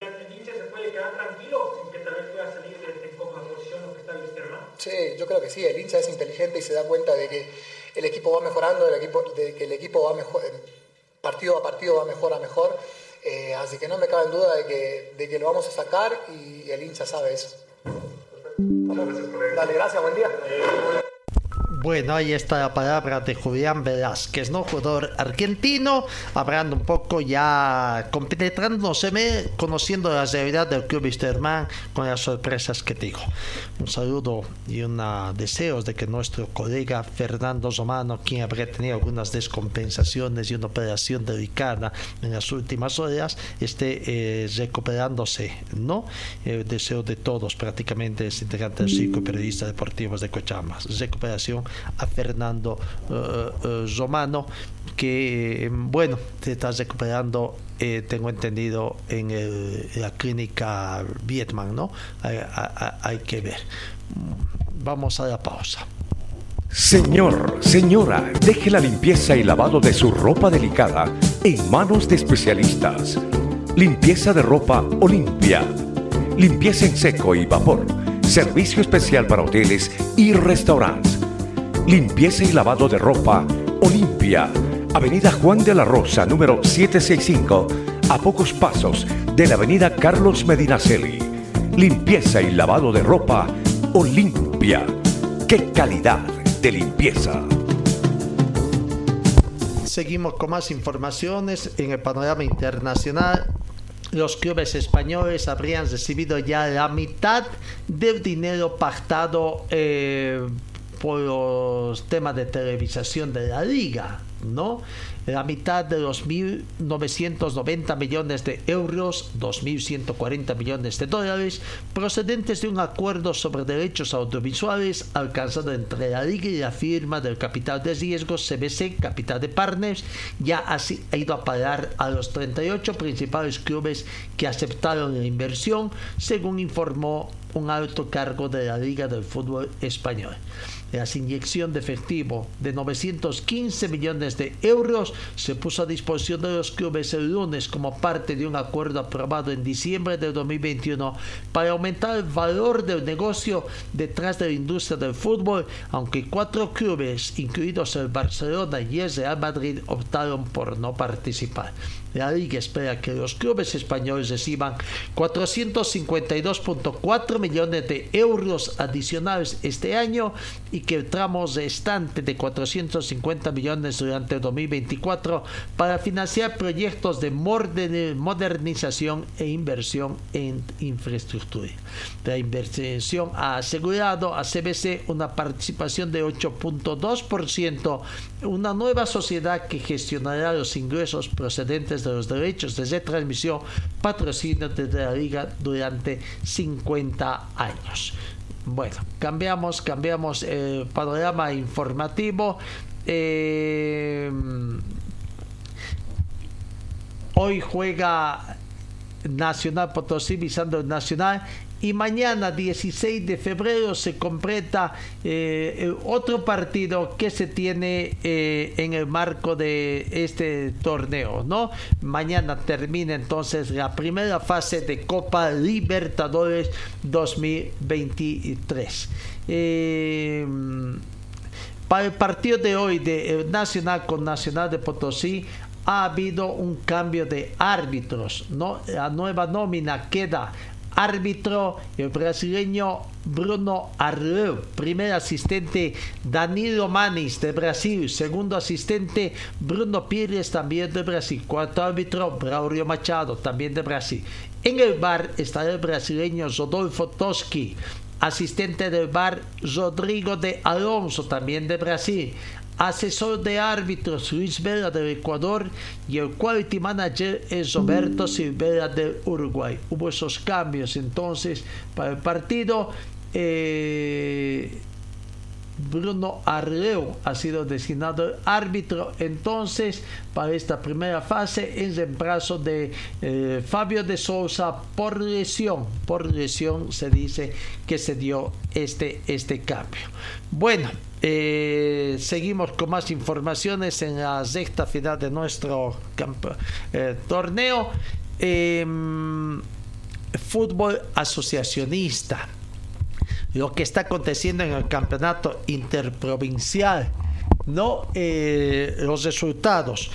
K: ¿El hincha se puede quedar tranquilo sin que tal vez pueda salir de posición lo que está?
U: Sí, yo creo que sí, el hincha es inteligente y se da cuenta de que el equipo va mejorando, el equipo, de que el equipo va mejor, partido a partido va mejor a mejor. Eh, así que no me cabe en duda de que, de que lo vamos a sacar y el hincha sabe eso. Dale, gracias, buen día.
A: Bueno, ahí está la palabra de Julián Velázquez, ¿no? Jugador argentino, hablando un poco ya, compenetrándose, conociendo la realidad del club con las sorpresas que digo. Un saludo y un deseo de que nuestro colega Fernando Romano, quien habría tenido algunas descompensaciones y una operación delicada en las últimas horas, esté eh, recuperándose, ¿no? El deseo de todos, prácticamente, es integrante del ciclo periodista deportivos de Cochabamba. Recuperación a Fernando uh, Romano, que bueno, se está recuperando, eh, tengo entendido, en la clínica Vietman, ¿no? Hay, hay que ver. Vamos a la pausa.
B: Señor, señora, deje la limpieza y lavado de su ropa delicada en manos de especialistas. Limpieza de ropa Olimpia. Limpieza en seco y vapor. Servicio especial para hoteles y restaurantes limpieza y lavado de ropa Olimpia, Avenida Juan de la Rosa, número 765, a pocos pasos de la Avenida Carlos Medinaceli. Limpieza y lavado de ropa Olimpia. ¡Qué calidad de limpieza!
A: Seguimos con más informaciones en el panorama internacional los clubes españoles habrían recibido ya la mitad del dinero pactado eh, por los temas de televisación de la liga, ¿no? La mitad de los 1.990 millones de euros, 2.140 millones de dólares, procedentes de un acuerdo sobre derechos audiovisuales alcanzado entre la liga y la firma del capital de riesgos CBC, Capital de Partners, ya ha ido a parar a los 38 principales clubes que aceptaron la inversión, según informó un alto cargo de la Liga del Fútbol Español. La inyección de efectivo de 915 millones de euros se puso a disposición de los clubes el lunes como parte de un acuerdo aprobado en diciembre de 2021 para aumentar el valor del negocio detrás de la industria del fútbol, aunque cuatro clubes, incluidos el Barcelona y el Real Madrid, optaron por no participar. La liga espera que los clubes españoles reciban 452.4 millones de euros adicionales este año y que el tramo restante de 450 millones durante el 2024 para financiar proyectos de modernización e inversión en infraestructura. La inversión ha asegurado a CBC una participación de 8.2%, una nueva sociedad que gestionará los ingresos procedentes de los derechos de retransmisión patrocinio desde la liga durante 50 años. Bueno, cambiamos, cambiamos el panorama informativo. Eh, hoy juega Nacional Potosí visando el Nacional y mañana 16 de febrero se completa eh, otro partido que se tiene eh, en el marco de este torneo, ¿no? Mañana termina entonces la primera fase de Copa Libertadores 2023. Eh, para el partido de hoy de Nacional con Nacional de Potosí ha habido un cambio de árbitros, ¿no? La nueva nómina queda árbitro el brasileño Bruno Arleu, primer asistente Danilo Manis de Brasil, segundo asistente Bruno Pires también de Brasil, cuarto árbitro Braulio Machado también de Brasil. En el bar está el brasileño Rodolfo Toski, asistente del bar Rodrigo de Alonso, también de Brasil, asesor de árbitros Luis Vela del Ecuador y el quality manager es Roberto Silvera del Uruguay. Hubo esos cambios entonces para el partido. Eh, Bruno Arleo ha sido designado árbitro entonces para esta primera fase en reemplazo de eh, Fabio de Sousa por lesión. Por lesión se dice que se dio este, este cambio. Bueno, eh, seguimos con más informaciones en la sexta final de nuestro eh, torneo. Em, fútbol asociacionista lo que está aconteciendo en el campeonato interprovincial, no eh, los resultados.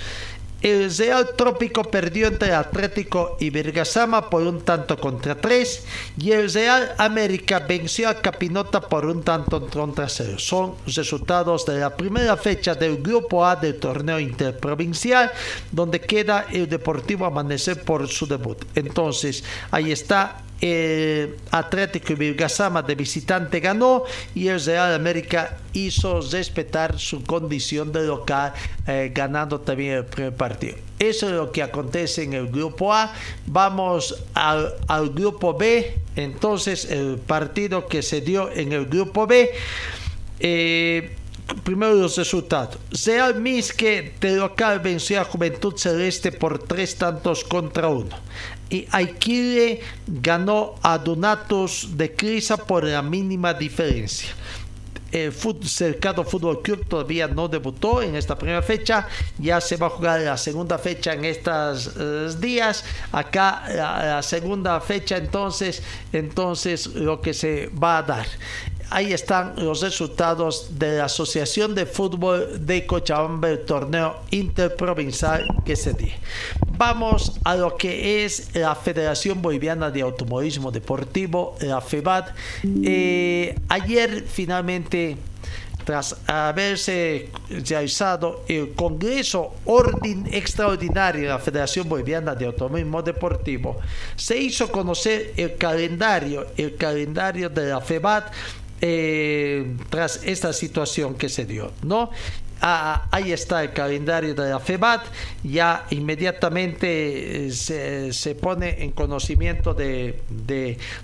A: El Real Trópico perdió entre Atlético y Virgasama por un tanto contra tres y el Real América venció a Capinota por un tanto contra cero. Son resultados de la primera fecha del Grupo A del torneo interprovincial donde queda el Deportivo Amanecer por su debut. Entonces, ahí está el Atlético y Virgasama de visitante ganó y el Real América hizo respetar su condición de local eh, ganando también el primer partido. Eso es lo que acontece en el grupo A. Vamos al, grupo B. Entonces el partido que se dio en el grupo B. Eh, primero los resultados. Real Misque de local venció a Juventud Celeste por tres tantos contra uno y Aikile ganó a Donatos de Crisa por la mínima diferencia. El Cercado Fútbol Club todavía no debutó en esta primera fecha, ya se va a jugar la segunda fecha en estos eh, días. Acá la, segunda fecha entonces, entonces lo que se va a dar ahí están los resultados de la Asociación de Fútbol de Cochabamba, el torneo interprovincial que se dio. Vamos a lo que es la Federación Boliviana de Automovilismo Deportivo, la FEBAD. Eh, ayer finalmente tras haberse realizado el Congreso Orden Extraordinario de la Federación Boliviana de Automovilismo Deportivo, se hizo conocer el calendario, el calendario de la FEBAD eh, tras esta situación que se dio, ¿no? Ah, ahí está el calendario de la FEBAT, ya inmediatamente eh, se, pone en conocimiento de,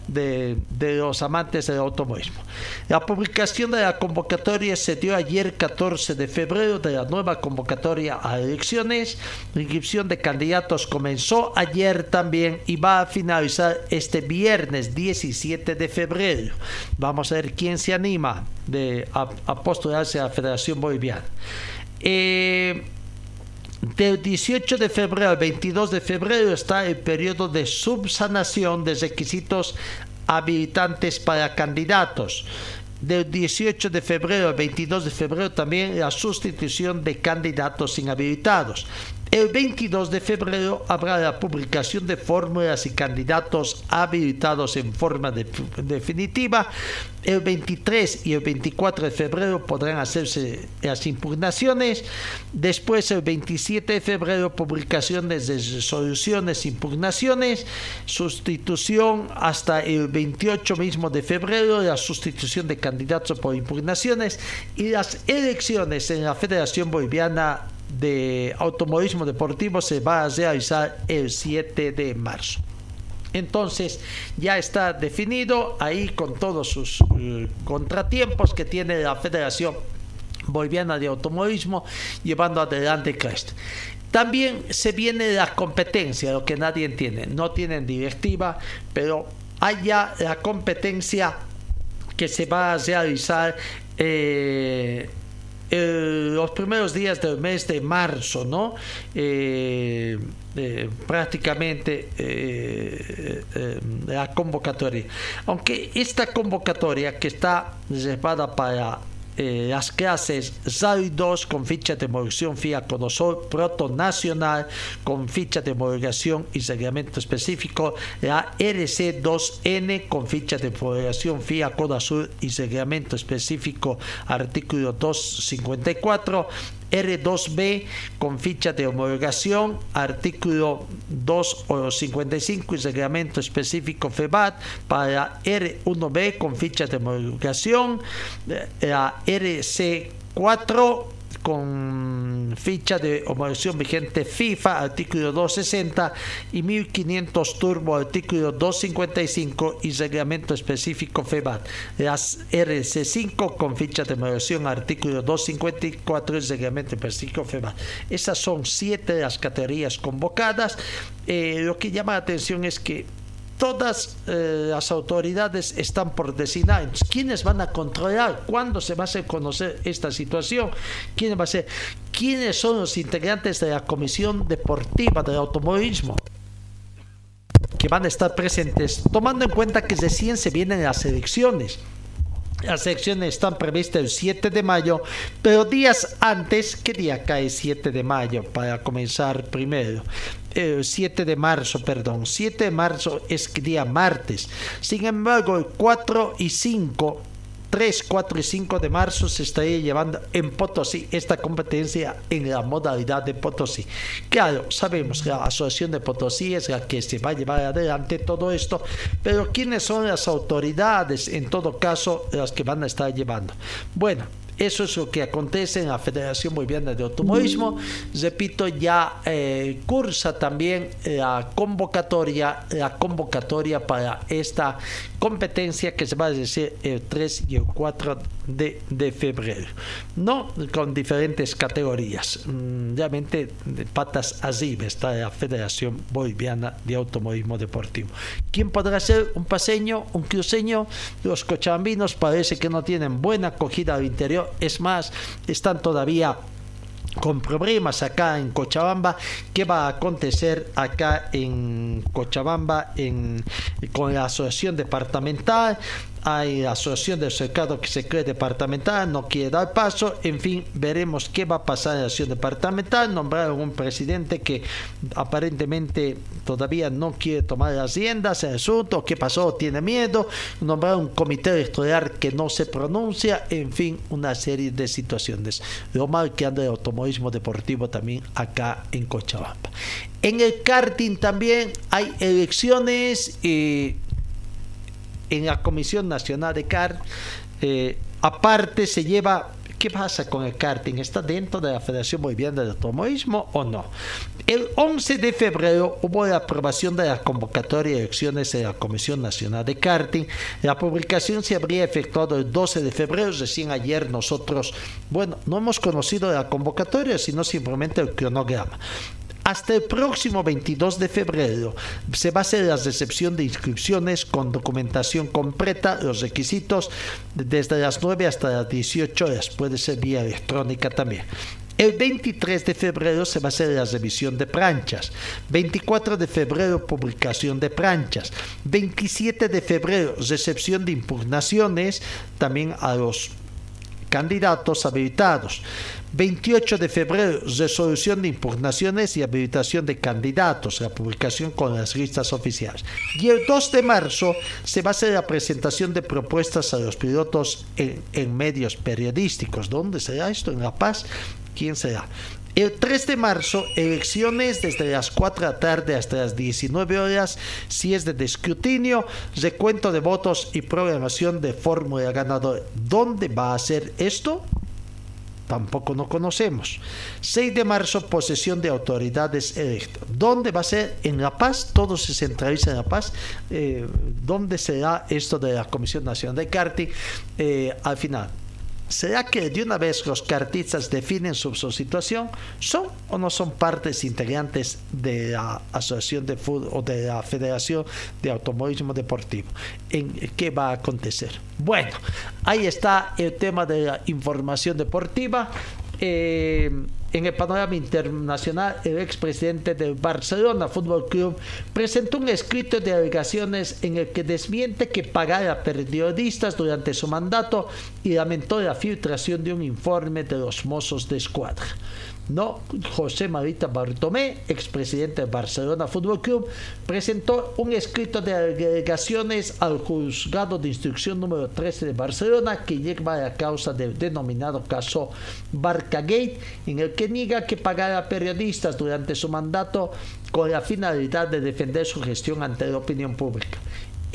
A: de, los amantes del automovilismo. La publicación de la convocatoria se dio ayer 14 de febrero de la nueva convocatoria a elecciones. La inscripción de candidatos comenzó ayer también y va a finalizar este viernes 17 de febrero. Vamos a ver quién se anima de, a postularse a la Federación Boliviana. Eh, del 18 de febrero al 22 de febrero está el periodo de subsanación de requisitos habilitantes para candidatos. Del 18 de febrero al 22 de febrero también la sustitución de candidatos inhabilitados. El 22 de febrero habrá la publicación de fórmulas y candidatos habilitados en forma definitiva. El 23 y el 24 de febrero podrán hacerse las impugnaciones. Después, el 27 de febrero, publicaciones de resoluciones, impugnaciones. Sustitución hasta el 28 mismo de febrero, la sustitución de candidatos por impugnaciones. Y las elecciones en la Federación Boliviana de automovilismo deportivo se va a realizar el 7 de marzo. Entonces ya está definido ahí con todos sus eh, contratiempos que tiene la Federación Boliviana de Automovilismo llevando adelante Crest. También se viene la competencia, lo que nadie entiende. No tienen directiva, pero hay ya la competencia que se va a realizar eh, los primeros días del mes de marzo, ¿no? Eh, eh, prácticamente eh, la convocatoria. Aunque esta convocatoria que está reservada para eh, las clases SAI 2 con ficha de homologación FIA Conosol Proto Nacional con ficha de homologación y reglamento específico, la RC2N con ficha de homologación FIA Azul y reglamento específico artículo 254, R2B con ficha de homologación, artículo 255 y reglamento específico FEBAT para R1B con ficha de homologación, eh, la RC4 con ficha de homologación vigente FIFA, artículo 260 y 1500 turbo, artículo 255 y reglamento específico FEBAT. Las RC5 con ficha de homologación, artículo 254 y reglamento específico FEBAT. Esas son siete de las categorías convocadas. Eh, lo que llama la atención es que todas eh, las autoridades están por designar. ¿Quiénes van a controlar? ¿Cuándo se va a hacer conocer esta situación? ¿Quién va a ser? ¿Quiénes son los integrantes de la Comisión Deportiva del Automovilismo? que van a estar presentes, tomando en cuenta que recién se vienen las elecciones. Las elecciones están previstas el 7 de mayo, pero días antes, ¿qué día cae 7 de mayo para comenzar primero? 7 de marzo, perdón, 7 de marzo es día martes. Sin embargo, el 4 y 5 3, 4 y 5 de marzo se estaría llevando en Potosí esta competencia en la modalidad de Potosí. Claro, sabemos que la Asociación de Potosí es la que se va a llevar adelante todo esto, pero ¿quiénes son las autoridades en todo caso las que van a estar llevando? Bueno, eso es lo que acontece en la Federación Boliviana de Automovilismo. Repito, ya eh, cursa también la convocatoria, la convocatoria para esta competencia que se va a decir el 3 y el 4 de, febrero. No con diferentes categorías. Mm, realmente patas arriba está la Federación Boliviana de Automovilismo Deportivo. ¿Quién podrá ser un paseño, un cruceño? Los cochabambinos parece que no tienen buena acogida al interior es más, están todavía con problemas acá en Cochabamba. ¿Qué va a acontecer acá en Cochabamba en, con la asociación departamental? Hay asociación del cercado que se cree departamental, no quiere dar paso, en fin, veremos qué va a pasar en la asociación departamental, nombraron un presidente que aparentemente todavía no quiere tomar las riendas en el asunto, qué pasó, tiene miedo, nombraron un comité electoral que no se pronuncia, en fin, una serie de situaciones. Lo mal que anda el automovilismo deportivo también acá en Cochabamba. En el karting también hay elecciones y en la Comisión Nacional de CAR, eh, aparte se lleva ¿Qué pasa con el karting? ¿Está dentro de la Federación Boliviana de Automovilismo o no? El 11 de febrero hubo la aprobación de la convocatoria de elecciones de la Comisión Nacional de Karting. La publicación se habría efectuado el 12 de febrero. Recién ayer nosotros, bueno, no hemos conocido la convocatoria, sino simplemente el cronograma. Hasta el próximo 22 de febrero se va a hacer la recepción de inscripciones con documentación completa, los requisitos desde las 9 hasta las 18 horas, puede ser vía electrónica también. El 23 de febrero se va a hacer la revisión de planchas. 24 de febrero publicación de planchas. 27 de febrero recepción de impugnaciones también a los candidatos habilitados. 28 de febrero, resolución de impugnaciones y habilitación de candidatos, la publicación con las listas oficiales. Y el 2 de marzo se va a hacer la presentación de propuestas a los pilotos en, medios periodísticos. ¿Dónde será esto? ¿En La Paz? ¿Quién será? El 3 de marzo, elecciones desde las 4 de la tarde hasta las 19 horas, si es de escrutinio, recuento de votos y programación de fórmula ganadora. ¿Dónde va a ser esto? Tampoco no conocemos. 6 de marzo, posesión de autoridades electas. ¿Dónde va a ser? En La Paz, todo se centraliza en La Paz. Eh, ¿Dónde será esto de la Comisión Nacional de Karting? Eh, al final, ¿Será que de una vez los cartistas definen su, situación? ¿Son o no son partes integrantes de la Asociación de Fútbol o de la Federación de Automovilismo Deportivo? ¿En qué va a acontecer? Bueno, ahí está el tema de la información deportiva. Eh, en el panorama internacional, el expresidente del Barcelona Fútbol Club presentó un escrito de alegaciones en el que desmiente que pagara periodistas durante su mandato y lamentó la filtración de un informe de los mozos de escuadra. ¿No? José Marita Bartomé, expresidente de Barcelona Fútbol Club, presentó un escrito de alegaciones al juzgado de instrucción número 13 de Barcelona que lleva a la causa del denominado caso Barcagate, en el que niega que pagara a periodistas durante su mandato con la finalidad de defender su gestión ante la opinión pública.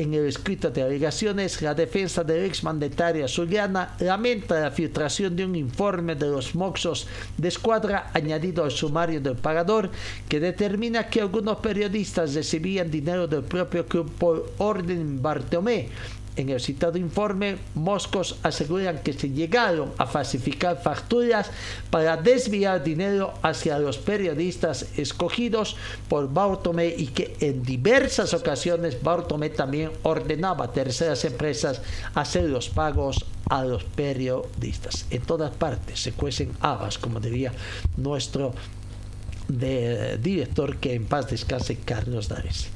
A: En el escrito de alegaciones, la defensa del exmandatario Zuliana lamenta la filtración de un informe de los Moxos de escuadra añadido al sumario del pagador que determina que algunos periodistas recibían dinero del propio club por orden Bartomé en el citado informe, Moscos aseguran que se llegaron a falsificar facturas para desviar dinero hacia los periodistas escogidos por Bartomé y que en diversas ocasiones Bartomé también ordenaba a terceras empresas hacer los pagos a los periodistas. En todas partes se cuecen habas, como diría nuestro director que en paz descanse Carlos Dares.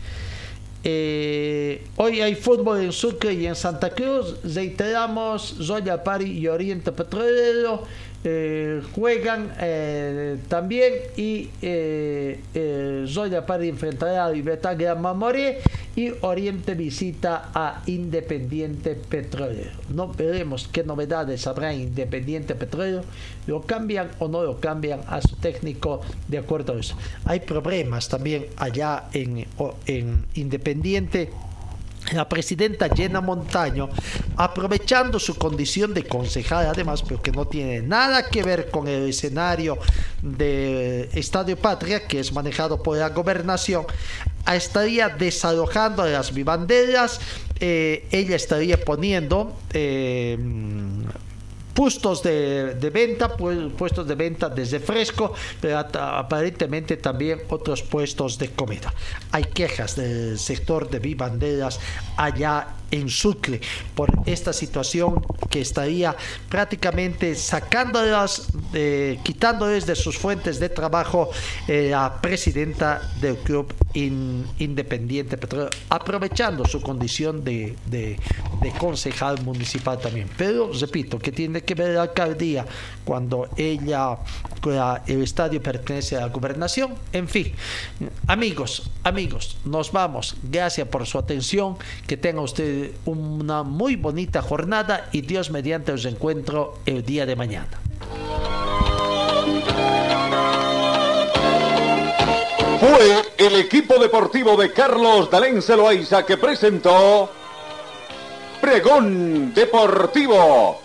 A: Eh, hoy hay fútbol en Sucre y en Santa Cruz. Reiteramos, Zoya Pari y Oriente Petrolero eh, juegan eh, también y eh, eh, Zoya Pari enfrentará a Libertad Gran Mamoré y Oriente visita a Independiente Petrolero. No veremos qué novedades habrá en Independiente Petrolero. ¿Lo cambian o no lo cambian a su técnico de acuerdo a eso? Hay problemas también allá en, en Independiente la presidenta Jenna Montaño, aprovechando su condición de concejal, además, pero que no tiene nada que ver con el escenario de Estadio Patria, que es manejado por la gobernación, estaría desalojando las vivanderas, eh, ella estaría poniendo eh, puestos de, venta, puestos de venta desde fresco, pero aparentemente también otros puestos de comida. Hay quejas del sector de vivanderas allá en Sucre por esta situación que estaría prácticamente sacándolas, quitándoles de sus fuentes de trabajo eh, la presidenta del club in, independiente Petróleo, aprovechando su condición de, de, concejal municipal también. Pero repito, que tiene que ver la alcaldía cuando ella, el estadio pertenece a la gobernación. En fin, amigos, amigos, nos vamos. Gracias por su atención. Que tenga usted una muy bonita jornada y Dios mediante os encuentro el día de mañana.
B: Fue el equipo deportivo de Carlos Dalén Celoaiza que presentó Pregón Deportivo.